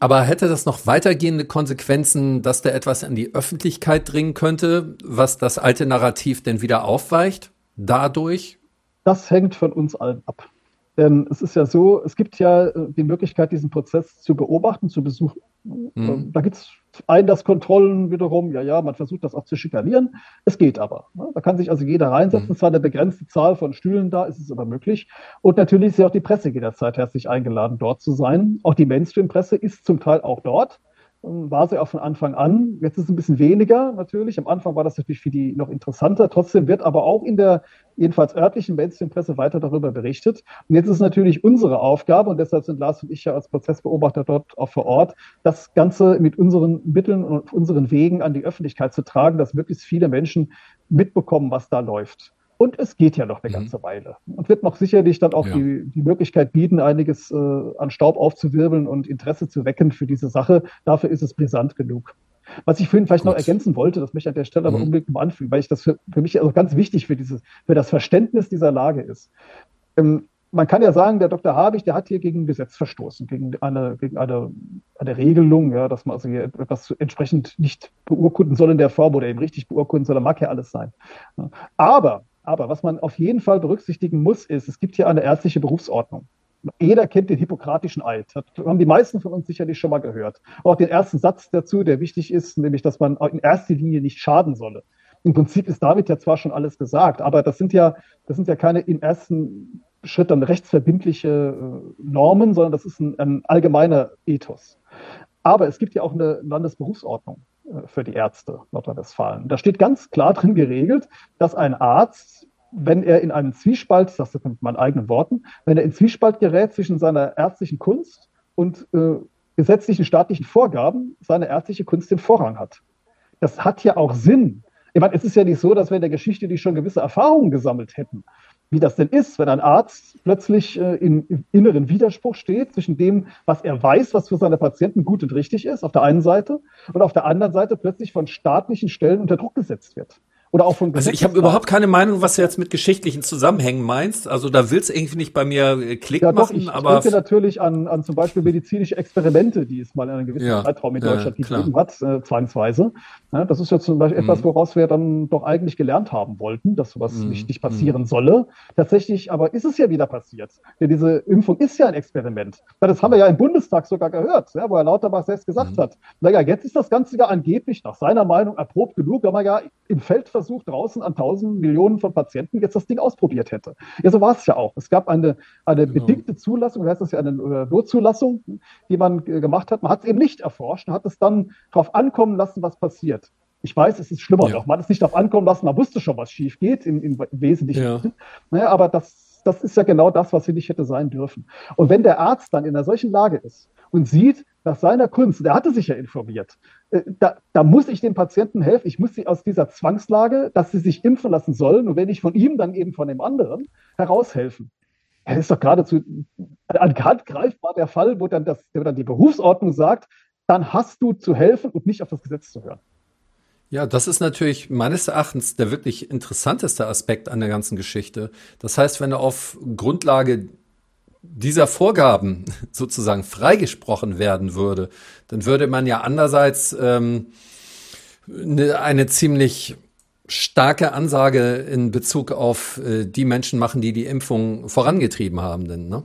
Aber hätte das noch weitergehende Konsequenzen, dass da etwas an die Öffentlichkeit dringen könnte, was das alte Narrativ denn wieder aufweicht? Dadurch? Das hängt von uns allen ab. Denn es ist ja so, es gibt ja äh, die Möglichkeit, diesen Prozess zu beobachten, zu besuchen. Mhm. Da gibt es Einlasskontrollen wiederum, ja, ja, man versucht das auch zu schikanieren. Es geht aber. Ne? Da kann sich also jeder reinsetzen. Mhm. Zwar eine begrenzte Zahl von Stühlen da, ist es aber möglich. Und natürlich ist ja auch die Presse jederzeit herzlich eingeladen, dort zu sein. Auch die Mainstream-Presse ist zum Teil auch dort war sie auch von Anfang an. Jetzt ist es ein bisschen weniger natürlich. Am Anfang war das natürlich für die noch interessanter. Trotzdem wird aber auch in der jedenfalls örtlichen Mainstream-Presse weiter darüber berichtet. Und jetzt ist natürlich unsere Aufgabe, und deshalb sind Lars und ich ja als Prozessbeobachter dort auch vor Ort, das Ganze mit unseren Mitteln und unseren Wegen an die Öffentlichkeit zu tragen, dass möglichst viele Menschen mitbekommen, was da läuft. Und es geht ja noch eine mhm. ganze Weile. Und wird noch sicherlich dann auch ja. die, die Möglichkeit bieten, einiges äh, an Staub aufzuwirbeln und Interesse zu wecken für diese Sache. Dafür ist es brisant genug. Was ich vorhin vielleicht Gut. noch ergänzen wollte, das möchte ich an der Stelle aber mhm. unbedingt mal anfügen, weil ich das für, für mich also ganz wichtig für dieses, für das Verständnis dieser Lage ist. Ähm, man kann ja sagen, der Dr. Habig, der hat hier gegen ein Gesetz verstoßen, gegen eine, gegen eine, eine Regelung, ja, dass man also hier etwas entsprechend nicht beurkunden soll in der Form oder eben richtig beurkunden soll, da mag ja alles sein. Aber aber was man auf jeden Fall berücksichtigen muss, ist, es gibt hier eine ärztliche Berufsordnung. Jeder kennt den hippokratischen Eid. Das haben die meisten von uns sicherlich schon mal gehört. Auch den ersten Satz dazu, der wichtig ist, nämlich, dass man in erster Linie nicht schaden solle. Im Prinzip ist damit ja zwar schon alles gesagt, aber das sind ja, das sind ja keine im ersten Schritt dann rechtsverbindliche äh, Normen, sondern das ist ein, ein allgemeiner Ethos. Aber es gibt ja auch eine Landesberufsordnung. Für die Ärzte Nordrhein-Westfalen. Da steht ganz klar drin geregelt, dass ein Arzt, wenn er in einem Zwiespalt, ich sage das mit meinen eigenen Worten, wenn er in Zwiespalt gerät zwischen seiner ärztlichen Kunst und äh, gesetzlichen staatlichen Vorgaben, seine ärztliche Kunst den Vorrang hat. Das hat ja auch Sinn. Ich meine, es ist ja nicht so, dass wir in der Geschichte die schon gewisse Erfahrungen gesammelt hätten wie das denn ist, wenn ein Arzt plötzlich äh, im inneren Widerspruch steht zwischen dem, was er weiß, was für seine Patienten gut und richtig ist, auf der einen Seite, und auf der anderen Seite plötzlich von staatlichen Stellen unter Druck gesetzt wird. Oder auch von Also ich habe überhaupt keine Meinung, was du jetzt mit geschichtlichen Zusammenhängen meinst. Also da willst du irgendwie nicht bei mir äh, Klick ja, doch, machen. Ich aber denke natürlich an, an zum Beispiel medizinische Experimente, die es mal in einem gewissen ja, Zeitraum in Deutschland äh, gegeben hat, äh, zwangsweise. Ja, das ist ja zum Beispiel mhm. etwas, woraus wir dann doch eigentlich gelernt haben wollten, dass sowas mhm. nicht, nicht passieren mhm. solle. Tatsächlich aber ist es ja wieder passiert. Denn diese Impfung ist ja ein Experiment. Das haben wir ja im Bundestag sogar gehört, ja, wo Herr Lauterbach selbst gesagt mhm. hat, naja, jetzt ist das Ganze ja angeblich nach seiner Meinung erprobt genug, man ja im Feld Versuch draußen an tausend Millionen von Patienten jetzt das Ding ausprobiert hätte. Ja, so war es ja auch. Es gab eine, eine genau. bedingte Zulassung, wie heißt das ja, eine äh, Notzulassung, die man äh, gemacht hat. Man hat es eben nicht erforscht und hat es dann darauf ankommen lassen, was passiert. Ich weiß, es ist schlimmer ja. noch. Man hat es nicht darauf ankommen lassen, man wusste schon, was schief geht, im, im Wesentlichen. Ja. Naja, aber das, das ist ja genau das, was hier nicht hätte sein dürfen. Und wenn der Arzt dann in einer solchen Lage ist und sieht, nach seiner Kunst, der hatte sich ja informiert, äh, da, da, muss ich den Patienten helfen. Ich muss sie aus dieser Zwangslage, dass sie sich impfen lassen sollen, und wenn ich von ihm, dann eben von dem anderen, heraushelfen. Das ist doch geradezu Hand greifbar der Fall, wo dann, das, wo dann die Berufsordnung sagt, dann hast du zu helfen und nicht auf das Gesetz zu hören. Ja, das ist natürlich meines Erachtens der wirklich interessanteste Aspekt an der ganzen Geschichte. Das heißt, wenn er auf Grundlage dieser Vorgaben <laughs> sozusagen freigesprochen werden würde, dann würde man ja andererseits ähm, eine, eine ziemlich starke Ansage in Bezug auf äh, die Menschen machen, die die Impfung vorangetrieben haben, denn, ne?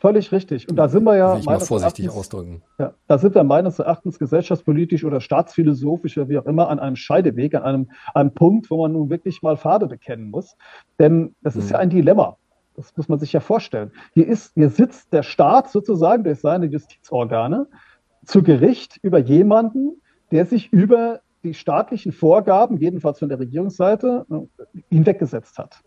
Völlig richtig. Und da sind wir ja. Will ich mal vorsichtig Erachtens, ausdrücken. Ja, da sind wir meines Erachtens gesellschaftspolitisch oder staatsphilosophisch oder wie auch immer an einem Scheideweg, an einem, einem Punkt, wo man nun wirklich mal Farbe bekennen muss. Denn das ist hm. ja ein Dilemma. Das muss man sich ja vorstellen. Hier, ist, hier sitzt der Staat sozusagen durch seine Justizorgane zu Gericht über jemanden, der sich über die staatlichen Vorgaben, jedenfalls von der Regierungsseite, hinweggesetzt hat.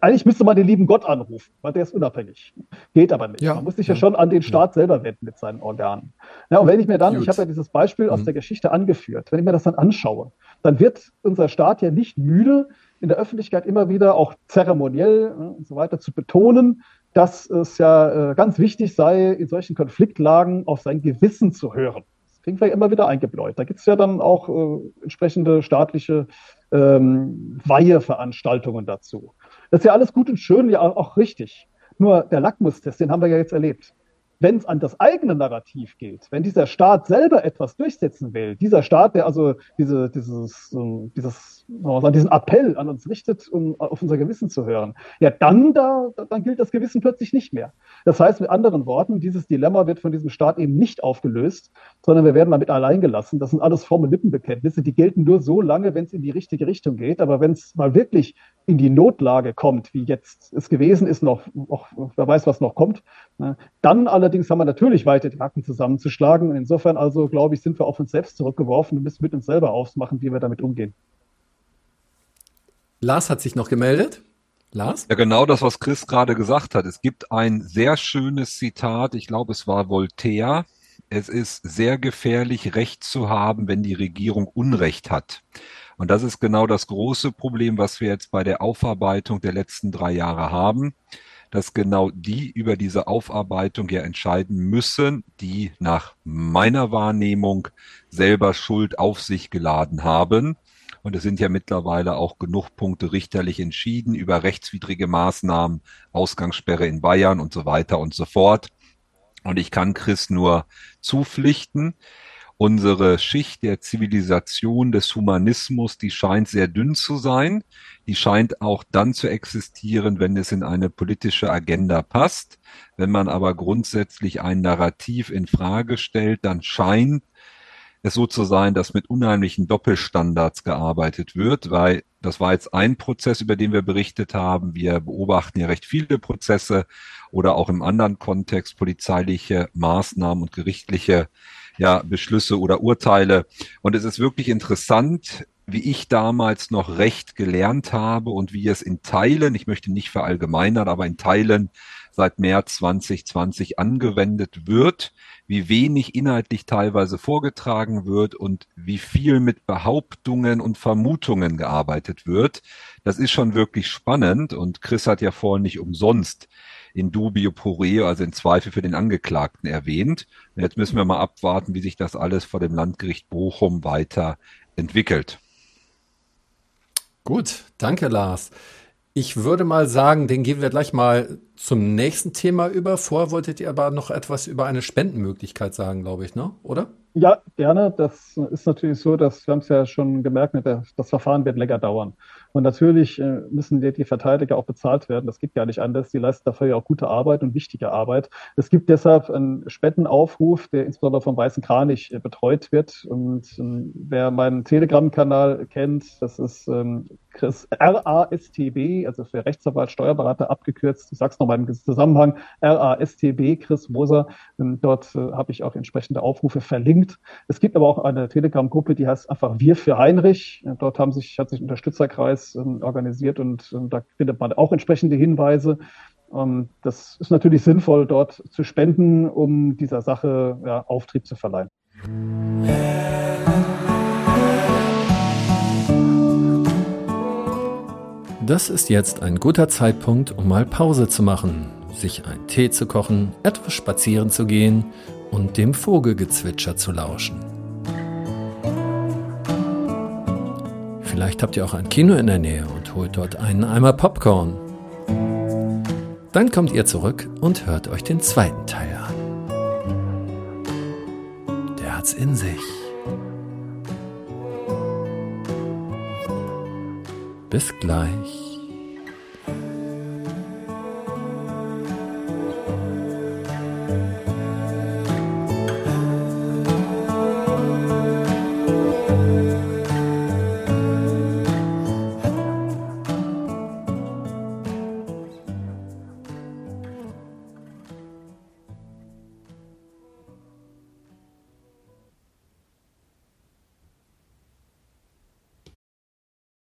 Eigentlich müsste man den lieben Gott anrufen, weil der ist unabhängig. Geht aber nicht. Ja, man muss sich ja, ja schon an den Staat ja. selber wenden mit seinen Organen. Ja, und wenn ich mir dann, Gut. ich habe ja dieses Beispiel mhm. aus der Geschichte angeführt, wenn ich mir das dann anschaue, dann wird unser Staat ja nicht müde, in der Öffentlichkeit immer wieder auch zeremoniell ne, und so weiter zu betonen, dass es ja äh, ganz wichtig sei, in solchen Konfliktlagen auf sein Gewissen zu hören. Das kriegen wir immer wieder eingebläut. Da gibt es ja dann auch äh, entsprechende staatliche ähm, Weiheveranstaltungen dazu. Das ist ja alles gut und schön, ja auch richtig. Nur der Lackmustest, den haben wir ja jetzt erlebt wenn es an das eigene Narrativ geht, wenn dieser Staat selber etwas durchsetzen will, dieser Staat, der also diese, dieses, dieses, sagen, diesen Appell an uns richtet, um auf unser Gewissen zu hören, ja, dann, da, dann gilt das Gewissen plötzlich nicht mehr. Das heißt mit anderen Worten, dieses Dilemma wird von diesem Staat eben nicht aufgelöst, sondern wir werden damit allein gelassen. Das sind alles fromme Lippenbekenntnisse, die gelten nur so lange, wenn es in die richtige Richtung geht. Aber wenn es mal wirklich in die Notlage kommt, wie jetzt es gewesen ist, noch, noch wer weiß, was noch kommt, ne, dann allerdings haben wir natürlich weiter die Hacken zusammenzuschlagen. Und insofern also, glaube ich, sind wir auf uns selbst zurückgeworfen und müssen mit uns selber ausmachen, wie wir damit umgehen. Lars hat sich noch gemeldet. Lars? Ja, genau das, was Chris gerade gesagt hat. Es gibt ein sehr schönes Zitat, ich glaube, es war Voltaire. Es ist sehr gefährlich, Recht zu haben, wenn die Regierung Unrecht hat. Und das ist genau das große Problem, was wir jetzt bei der Aufarbeitung der letzten drei Jahre haben, dass genau die über diese Aufarbeitung ja entscheiden müssen, die nach meiner Wahrnehmung selber Schuld auf sich geladen haben. Und es sind ja mittlerweile auch genug Punkte richterlich entschieden über rechtswidrige Maßnahmen, Ausgangssperre in Bayern und so weiter und so fort. Und ich kann Chris nur zupflichten unsere Schicht der Zivilisation des Humanismus, die scheint sehr dünn zu sein. Die scheint auch dann zu existieren, wenn es in eine politische Agenda passt. Wenn man aber grundsätzlich ein Narrativ in Frage stellt, dann scheint es so zu sein, dass mit unheimlichen Doppelstandards gearbeitet wird, weil das war jetzt ein Prozess, über den wir berichtet haben. Wir beobachten ja recht viele Prozesse oder auch im anderen Kontext polizeiliche Maßnahmen und gerichtliche ja, Beschlüsse oder Urteile. Und es ist wirklich interessant, wie ich damals noch Recht gelernt habe und wie es in Teilen, ich möchte nicht verallgemeinern, aber in Teilen seit März 2020 angewendet wird, wie wenig inhaltlich teilweise vorgetragen wird und wie viel mit Behauptungen und Vermutungen gearbeitet wird. Das ist schon wirklich spannend und Chris hat ja vorhin nicht umsonst in dubio pro reo, also in Zweifel für den Angeklagten erwähnt. Und jetzt müssen wir mal abwarten, wie sich das alles vor dem Landgericht Bochum weiter entwickelt. Gut, danke Lars. Ich würde mal sagen, den gehen wir gleich mal zum nächsten Thema über. Vorher wolltet ihr aber noch etwas über eine Spendenmöglichkeit sagen, glaube ich, ne? oder? Ja, gerne. Das ist natürlich so, dass wir haben es ja schon gemerkt, der, das Verfahren wird länger dauern. Und natürlich äh, müssen die, die Verteidiger auch bezahlt werden. Das geht gar nicht anders. Die leisten dafür ja auch gute Arbeit und wichtige Arbeit. Es gibt deshalb einen Spendenaufruf, der insbesondere vom Weißen Kranich äh, betreut wird. Und ähm, wer meinen Telegram-Kanal kennt, das ist ähm, Chris RASTB, also für Rechtsanwalt, Steuerberater abgekürzt. Ich sage es nochmal im Zusammenhang. RASTB, Chris Moser. Ähm, dort äh, habe ich auch entsprechende Aufrufe verlinkt. Es gibt aber auch eine Telegram-Gruppe, die heißt einfach Wir für Heinrich. Dort haben sich, hat sich ein Unterstützerkreis ähm, organisiert und ähm, da findet man auch entsprechende Hinweise. Ähm, das ist natürlich sinnvoll, dort zu spenden, um dieser Sache ja, Auftrieb zu verleihen. Das ist jetzt ein guter Zeitpunkt, um mal Pause zu machen, sich einen Tee zu kochen, etwas spazieren zu gehen und dem Vogelgezwitscher zu lauschen. Vielleicht habt ihr auch ein Kino in der Nähe und holt dort einen Eimer Popcorn. Dann kommt ihr zurück und hört euch den zweiten Teil an. Der hat's in sich. Bis gleich.